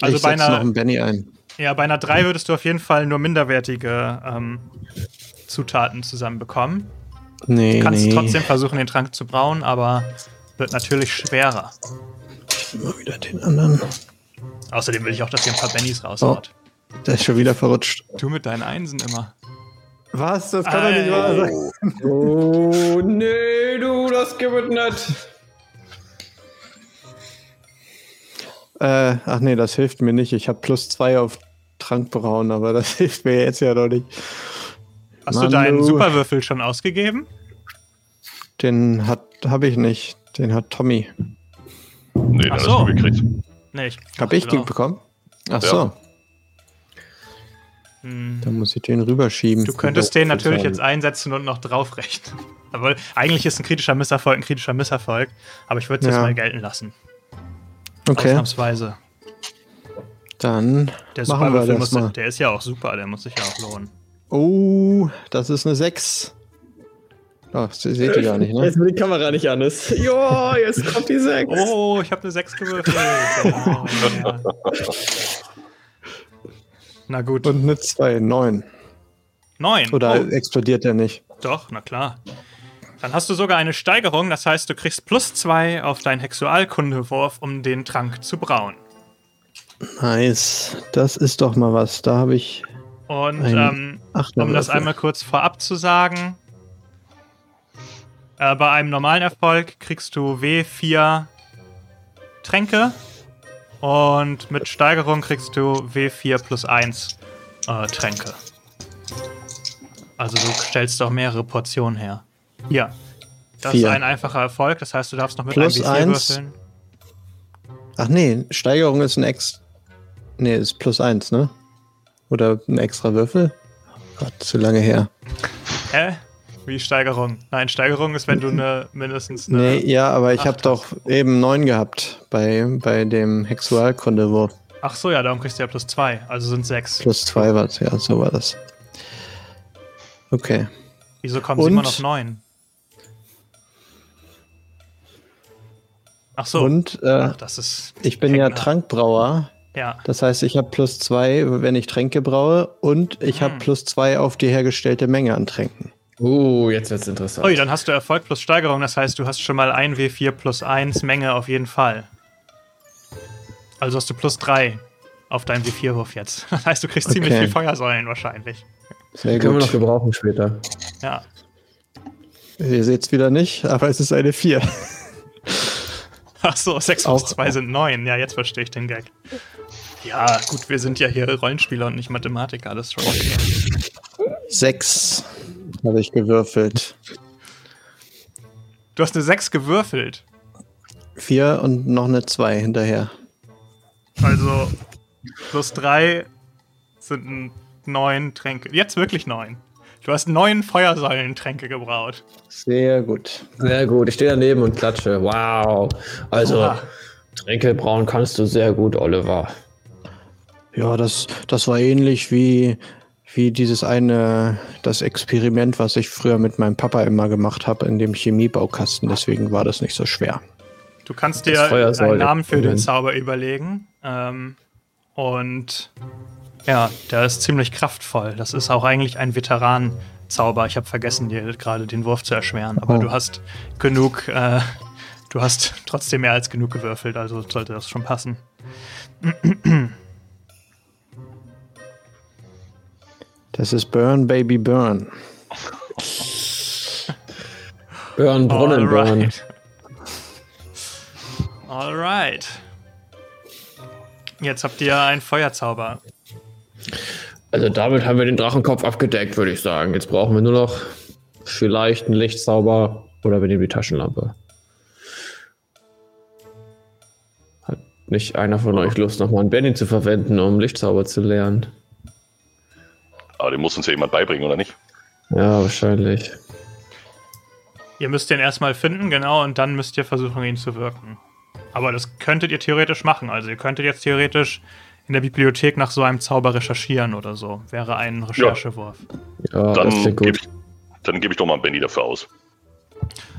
B: also
D: ich
B: bei einer.
D: noch einen Benny ein.
B: Ja, bei einer 3 würdest du auf jeden Fall nur minderwertige ähm, Zutaten zusammenbekommen.
D: Nee,
B: du kannst
D: nee.
B: trotzdem versuchen, den Trank zu brauen, aber wird natürlich schwerer.
D: Ich nehme mal wieder den anderen.
B: Außerdem will ich auch, dass ihr ein paar Bennys raushaut.
D: Oh, der ist schon wieder verrutscht.
B: Du mit deinen Einsen immer.
D: Was? Das kann doch nicht wahr sein.
C: Oh, nee, du, das gibt es nicht.
D: Äh, ach nee, das hilft mir nicht. Ich habe plus zwei auf Trankbrauen, aber das hilft mir jetzt ja doch nicht.
B: Hast Mann, du deinen du. Superwürfel schon ausgegeben?
D: Den habe ich nicht. Den hat Tommy.
E: Nee,
B: ach so.
E: hast du gekriegt.
D: Nee, ich Hab ich den bekommen? Ach ja. so. Hm. Dann muss ich den rüberschieben.
B: Du könntest den natürlich jetzt einsetzen und noch draufrechnen. Aber eigentlich ist ein kritischer Misserfolg ein kritischer Misserfolg. Aber ich würde es ja. jetzt mal gelten lassen.
D: Okay.
B: Ausnahmsweise.
D: Dann
B: der machen wir das muss, mal. Der ist ja auch super, der muss sich ja auch lohnen.
D: Oh, das ist eine 6. Ach, das seht ihr gar nicht, ne?
C: Jetzt, wo die Kamera nicht an ist. Jo, jetzt kommt die 6.
B: Oh, ich habe eine 6 gewürfelt. oh, ja. Na gut.
D: Und eine 2, 9.
B: 9?
D: Oder oh. explodiert der nicht?
B: Doch, na klar. Dann hast du sogar eine Steigerung, das heißt, du kriegst plus 2 auf deinen Hexualkundewurf, um den Trank zu brauen.
D: Nice. Das ist doch mal was. Da habe ich.
B: Und ähm, um das einmal kurz vorab zu sagen, äh, bei einem normalen Erfolg kriegst du W4 Tränke und mit Steigerung kriegst du W4 plus 1 äh, Tränke. Also du stellst doch mehrere Portionen her. Ja. Das Vier. ist ein einfacher Erfolg, das heißt, du darfst noch mit
D: plus einem W4 1. würfeln. Ach nee, Steigerung ist ein Ex. Nee, ist plus 1, ne? Oder ein extra Würfel? Gott, zu lange her.
B: Hä? Wie Steigerung? Nein, Steigerung ist, wenn du eine mindestens eine.
D: Nee, ja, aber ich habe doch eben neun gehabt bei, bei dem Hexualkundewurf.
B: Ach so, ja, darum kriegst du ja plus zwei, also sind sechs.
D: Plus zwei war es, ja, so war das. Okay.
B: Wieso kommen sie immer auf neun? Ach so.
D: Und äh,
B: Ach, das ist
D: ich bin ja Trankbrauer.
B: Ja.
D: Das heißt, ich habe plus zwei, wenn ich Tränke braue, und ich hm. habe plus zwei auf die hergestellte Menge an Tränken.
C: Uh, jetzt wird's interessant.
B: Ui, dann hast du Erfolg plus Steigerung, das heißt, du hast schon mal ein W4 plus 1 Menge auf jeden Fall. Also hast du plus 3 auf deinen W4-Wurf jetzt. Das heißt, du kriegst okay. ziemlich viel Feuersäulen wahrscheinlich.
C: Sehr gut. Können wir noch gebrauchen später.
B: Ja.
D: Ihr seht es wieder nicht, aber es ist eine 4.
B: Ach so, 6 plus 2 sind 9. Ja, jetzt verstehe ich den Gag. Ja, gut, wir sind ja hier Rollenspieler und nicht Mathematiker, das schon okay.
D: 6 habe ich gewürfelt.
B: Du hast eine 6 gewürfelt.
D: 4 und noch eine 2 hinterher.
B: Also plus 3 sind 9 Tränke. Jetzt wirklich 9. Du hast 9 Feuersäulentränke gebraut.
D: Sehr gut.
C: Sehr gut. Ich stehe daneben und klatsche. Wow. Also, Oha. Tränke brauen kannst du sehr gut, Oliver.
D: Ja, das, das war ähnlich wie wie dieses eine, das Experiment, was ich früher mit meinem Papa immer gemacht habe, in dem Chemiebaukasten. Deswegen war das nicht so schwer.
B: Du kannst dir einen Namen für den Zauber überlegen. Ähm, und ja, der ist ziemlich kraftvoll. Das ist auch eigentlich ein Veteran-Zauber. Ich habe vergessen, dir gerade den Wurf zu erschweren. Aber oh. du hast genug, äh, du hast trotzdem mehr als genug gewürfelt, also sollte das schon passen.
D: Das ist Burn, Baby, Burn.
C: burn, Brunnen, Burn.
B: Alright. Jetzt habt ihr einen Feuerzauber.
C: Also damit haben wir den Drachenkopf abgedeckt, würde ich sagen. Jetzt brauchen wir nur noch vielleicht einen Lichtzauber oder wir nehmen die Taschenlampe. Hat nicht einer von euch Lust, nochmal einen Benny zu verwenden, um Lichtzauber zu lernen?
E: Aber den muss uns ja jemand beibringen, oder nicht?
C: Ja, wahrscheinlich.
B: Ihr müsst den erstmal finden, genau, und dann müsst ihr versuchen, ihn zu wirken. Aber das könntet ihr theoretisch machen. Also ihr könntet jetzt theoretisch in der Bibliothek nach so einem Zauber recherchieren oder so. Wäre ein Recherchewurf.
E: Ja, dann gebe ich, geb ich doch mal einen Benny dafür aus.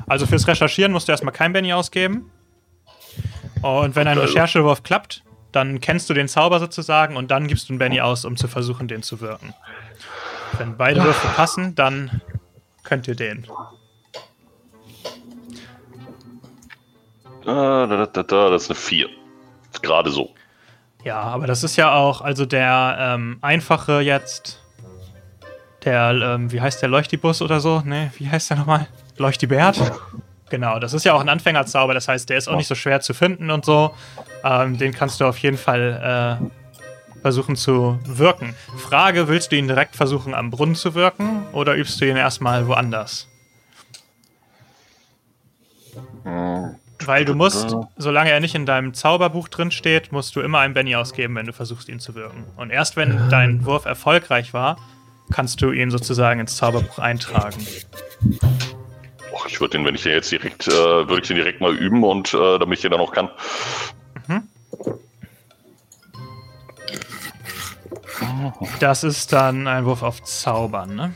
B: Also fürs Recherchieren musst du erstmal kein Benny ausgeben. Und wenn ein also. Recherchewurf klappt, dann kennst du den Zauber sozusagen und dann gibst du einen Benny aus, um zu versuchen, den zu wirken. Wenn beide Würfe passen, dann könnt ihr den.
E: Da, da, da, da, das ist eine 4. Gerade so.
B: Ja, aber das ist ja auch, also der ähm, einfache jetzt, der, ähm, wie heißt der, Leuchtibus oder so? Ne, wie heißt der nochmal? Leuchtibert? Genau, das ist ja auch ein Anfängerzauber, das heißt, der ist auch nicht so schwer zu finden und so. Ähm, den kannst du auf jeden Fall äh, versuchen zu wirken. Frage, willst du ihn direkt versuchen am Brunnen zu wirken oder übst du ihn erstmal woanders? Hm. Weil du musst, solange er nicht in deinem Zauberbuch drin steht, musst du immer einen Benny ausgeben, wenn du versuchst, ihn zu wirken. Und erst wenn dein Wurf erfolgreich war, kannst du ihn sozusagen ins Zauberbuch eintragen.
E: Och, ich würde den, wenn ich den jetzt direkt, äh, würde ich den direkt mal üben und äh, damit ich den dann auch kann. Mhm.
B: Das ist dann ein Wurf auf Zaubern, ne?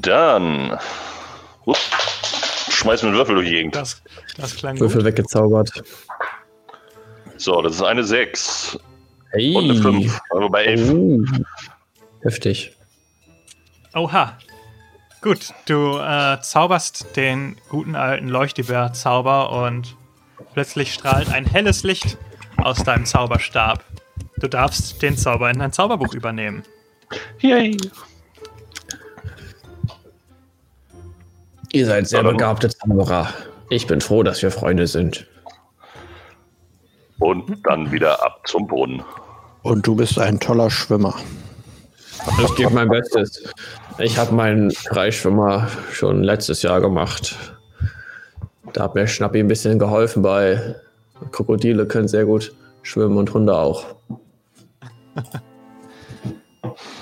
E: Dann. Ups, schmeißen wir einen Würfel durch die Gegend.
B: Das, das klang
C: Würfel gut. weggezaubert.
E: So, das ist eine 6. Hey. Und eine 5. Also bei 11. Oh.
C: Heftig.
B: Oha. Gut, du äh, zauberst den guten alten Leuchtibär-Zauber und plötzlich strahlt ein helles Licht aus deinem Zauberstab. Du darfst den Zauber in dein Zauberbuch übernehmen.
C: Yay! Ihr seid sehr begabte Zauberer. Ich bin froh, dass wir Freunde sind.
E: Und dann wieder ab zum Brunnen.
D: Und du bist ein toller Schwimmer.
C: Ich gebe mein Bestes. Ich habe meinen Freischwimmer schon letztes Jahr gemacht. Da hat mir Schnappi ein bisschen geholfen bei Krokodile können sehr gut schwimmen und Hunde auch.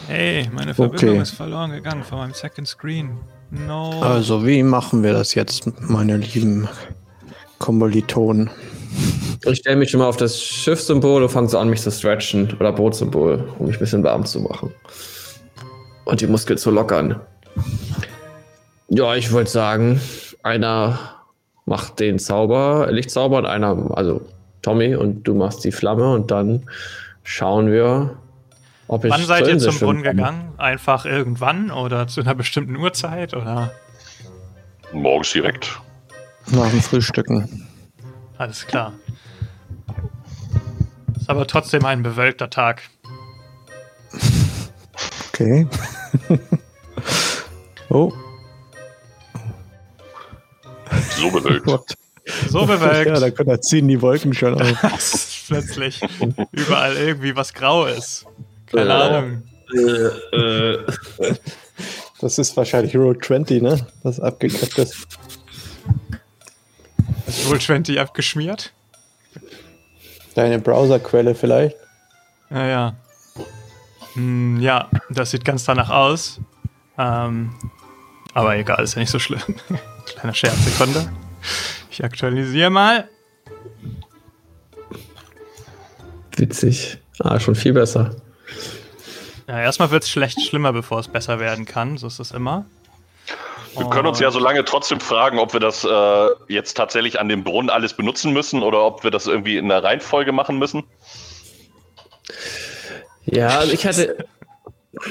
B: Hey, meine Verbindung okay. ist verloren gegangen von meinem Second Screen. No.
D: Also, wie machen wir das jetzt, meine lieben Kommilitonen?
C: Ich stelle mich schon mal auf das Schiffssymbol und fange so an, mich zu stretchen. Oder Bootsymbol, um mich ein bisschen warm zu machen. Und die Muskeln zu lockern. Ja, ich wollte sagen, einer macht den Zauber, Lichtzauber und einer, also Tommy und du machst die Flamme und dann schauen wir,
B: ob ich Wann seid ihr zum Brunnen gegangen? Einfach irgendwann oder zu einer bestimmten Uhrzeit oder?
E: Morgens direkt.
D: Nach dem Frühstücken.
B: Alles klar. Ist aber trotzdem ein bewölkter Tag.
D: Okay. oh.
E: So bewölkt.
B: So bewölkt.
D: Ja, da ziehen die Wolken schon auf.
B: Plötzlich überall irgendwie was Graues. Keine Ahnung. Äh,
D: äh. Das ist wahrscheinlich Roll 20, ne? Das abgekackt ist.
B: Ist Roll 20 abgeschmiert?
D: Deine Browserquelle vielleicht?
B: Ja, ja. Hm, ja, das sieht ganz danach aus. Ähm, aber egal, ist ja nicht so schlimm. Kleiner Scherz, Sekunde. Ich aktualisiere mal.
C: Witzig. Ah, schon viel besser.
B: Ja, erstmal wird es schlecht schlimmer, bevor es besser werden kann. So ist es immer.
E: Wir können uns ja so lange trotzdem fragen, ob wir das äh, jetzt tatsächlich an dem Brunnen alles benutzen müssen oder ob wir das irgendwie in der Reihenfolge machen müssen.
C: Ja, also ich hatte.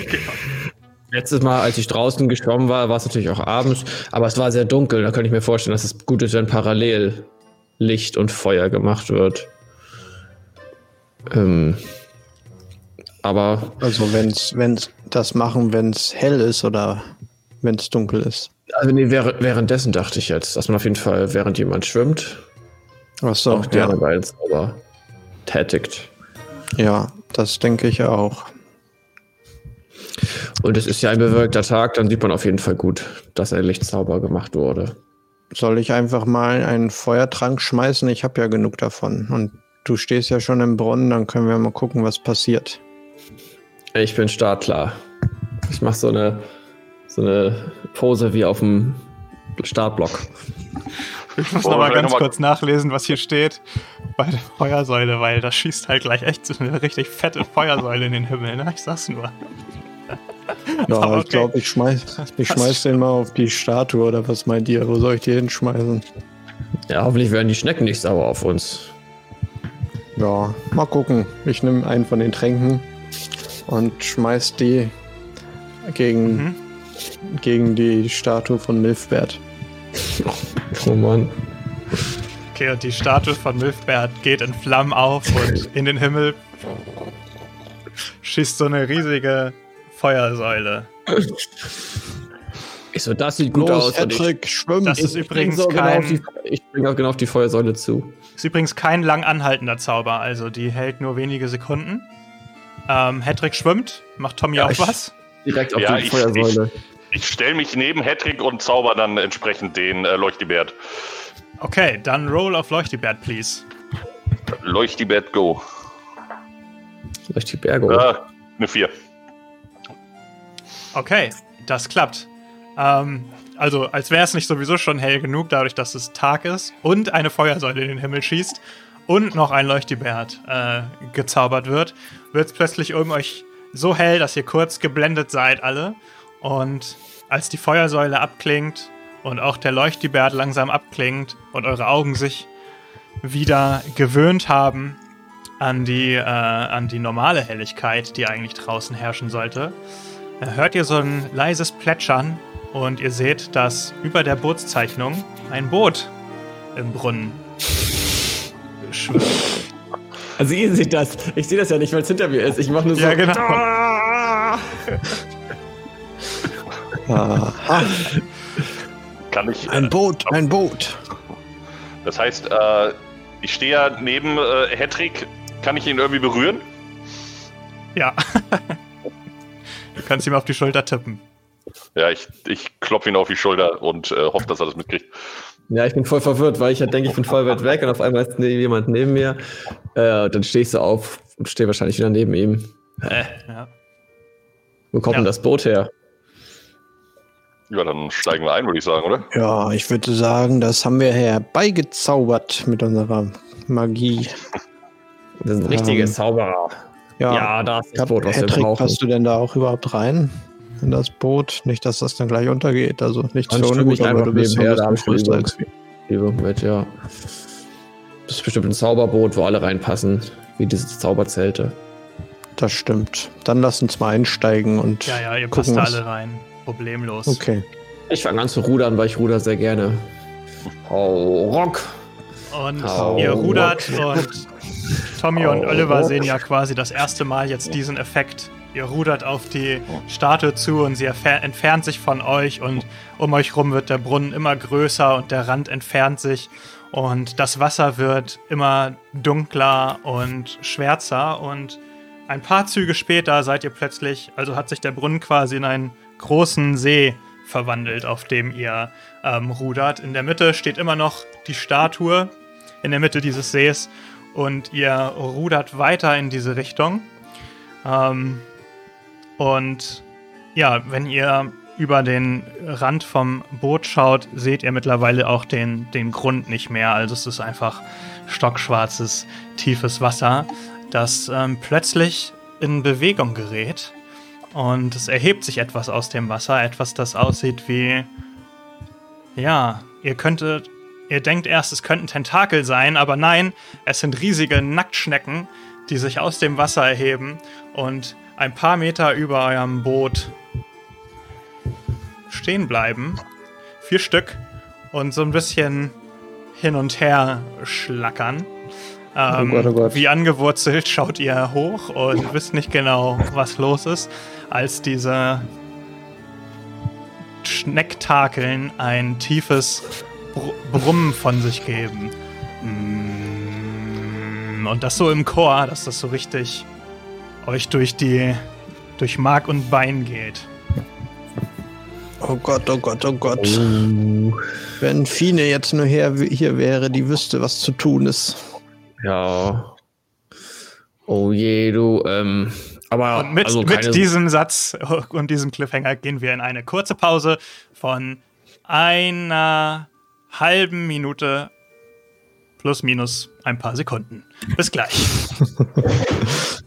C: Letztes Mal, als ich draußen geschwommen war, war es natürlich auch abends, aber es war sehr dunkel. Da könnte ich mir vorstellen, dass es gut ist, wenn parallel Licht und Feuer gemacht wird. Ähm, aber.
D: Also, wenn es das machen, wenn es hell ist oder wenn es dunkel ist.
C: Also nee, währenddessen dachte ich jetzt, dass man auf jeden Fall, während jemand schwimmt,
D: Ach so,
C: auch deren ja. beiden Zauber tätigt.
D: Ja, das denke ich auch.
C: Und es ist ja ein bewölkter Tag, dann sieht man auf jeden Fall gut, dass ein Lichtzauber gemacht wurde.
D: Soll ich einfach mal einen Feuertrank schmeißen? Ich habe ja genug davon. Und du stehst ja schon im Brunnen, dann können wir mal gucken, was passiert.
C: Ich bin startklar. Ich mache so eine, so eine Pose wie auf dem Startblock.
B: Ich muss oh, noch mal ganz noch kurz nachlesen, was hier steht bei der Feuersäule, weil das schießt halt gleich echt so eine richtig fette Feuersäule in den Himmel. Ne? Ich sag's nur.
D: Ja, okay. ich glaube, ich schmeiß, ich schmeiß den mal auf die Statue oder was meint ihr? Wo soll ich die hinschmeißen?
C: Ja, hoffentlich werden die Schnecken nicht sauer auf uns.
D: Ja, mal gucken. Ich nehme einen von den Tränken und schmeiß die gegen, mhm. gegen die Statue von Milfbert.
C: Oh Mann.
B: Okay, und die Statue von Milfbert geht in Flammen auf und in den Himmel schießt so eine riesige Feuersäule.
C: Ich so, das sieht gut Los, aus.
D: Patrick, schwimmt.
B: Das ist ich übrigens so genau kein.
C: Genau die, ich bringe auch genau auf die Feuersäule zu.
B: Ist übrigens kein lang anhaltender Zauber, also die hält nur wenige Sekunden. Ähm, Hedrick schwimmt. Macht Tommy ja, auch was?
C: Direkt auf ja, die ich, Feuersäule.
E: Ich, ich stelle mich neben Hedrick und zauber dann entsprechend den äh, Leuchtibert.
B: Okay, dann Roll auf Leuchtibert, please.
E: Leuchtibert, go.
C: Leuchtibert, go.
E: Äh, eine 4.
B: Okay, das klappt. Ähm, also, als wäre es nicht sowieso schon hell genug, dadurch, dass es Tag ist und eine Feuersäule in den Himmel schießt und noch ein Leuchtibert äh, gezaubert wird, wird es plötzlich um euch so hell, dass ihr kurz geblendet seid alle. Und als die Feuersäule abklingt und auch der Leuchtibert langsam abklingt und eure Augen sich wieder gewöhnt haben an die, äh, an die normale Helligkeit, die eigentlich draußen herrschen sollte, hört ihr so ein leises Plätschern und ihr seht, dass über der Bootszeichnung ein Boot im Brunnen schwimmt.
C: Also ihr seht das. Ich sehe das ja nicht, weil es hinter mir ist. Ich mache nur so.
B: Ja, genau.
E: Kann ich.
D: Ein äh, Boot, ein Boot.
E: Das heißt, äh, ich stehe ja neben äh, Hedrick. Kann ich ihn irgendwie berühren?
B: Ja. du kannst ihm auf die Schulter tippen.
E: Ja, ich, ich klopfe ihn auf die Schulter und äh, hoffe, dass er das mitkriegt.
C: Ja, ich bin voll verwirrt, weil ich halt denke, ich bin voll weit weg und auf einmal ist jemand neben mir. Äh, dann stehe ich so auf und stehe wahrscheinlich wieder neben ihm. Hä? Ja. Wo kommt ja. denn das Boot her?
E: Ja, dann steigen wir ein, würde ich sagen, oder?
D: Ja, ich würde sagen, das haben wir herbeigezaubert mit unserer Magie.
C: Das sind richtige ähm, Zauberer.
D: Ja, ja da ist das Boot, was Patrick, wir brauchen. Passt du denn da auch überhaupt rein? In das Boot. Nicht, dass das dann gleich untergeht. Also nicht
C: so ungut, aber du bist nebenher, da wir. Mit, ja. Das ist bestimmt ein Zauberboot, wo alle reinpassen, wie diese Zauberzelte.
D: Das stimmt. Dann lass uns mal einsteigen und.
B: Ja, ja, ihr gucken, passt da alle rein. Problemlos.
D: Okay.
C: Ich fange an zu rudern, weil ich ruder sehr gerne. Hau Rock!
B: Und Hau ihr rudert Rock. und Tommy Hau und Oliver Rock. sehen ja quasi das erste Mal jetzt diesen Effekt Ihr rudert auf die Statue zu und sie entfernt sich von euch und um euch rum wird der Brunnen immer größer und der Rand entfernt sich und das Wasser wird immer dunkler und schwärzer und ein paar Züge später seid ihr plötzlich, also hat sich der Brunnen quasi in einen großen See verwandelt, auf dem ihr ähm, rudert. In der Mitte steht immer noch die Statue in der Mitte dieses Sees und ihr rudert weiter in diese Richtung. Ähm, und ja, wenn ihr über den Rand vom Boot schaut, seht ihr mittlerweile auch den, den Grund nicht mehr. Also es ist einfach stockschwarzes, tiefes Wasser, das ähm, plötzlich in Bewegung gerät. Und es erhebt sich etwas aus dem Wasser, etwas, das aussieht wie. Ja, ihr könntet. Ihr denkt erst, es könnten Tentakel sein, aber nein, es sind riesige Nacktschnecken, die sich aus dem Wasser erheben und ein paar Meter über eurem Boot stehen bleiben. Vier Stück. Und so ein bisschen hin und her schlackern. Ähm, oh Gott, oh Gott. Wie angewurzelt schaut ihr hoch und wisst nicht genau, was los ist, als diese Schnecktakeln ein tiefes Br Brummen von sich geben. Mm, und das so im Chor, dass das so richtig euch durch die durch Mark und Bein geht.
D: Oh Gott, oh Gott, oh Gott. Oh. Wenn Fine jetzt nur her, hier wäre, die wüsste, was zu tun ist.
C: Ja. Oh je, du, ähm, aber
B: und mit, also mit diesem Satz und diesem Cliffhanger gehen wir in eine kurze Pause von einer halben Minute plus minus ein paar Sekunden. Bis gleich.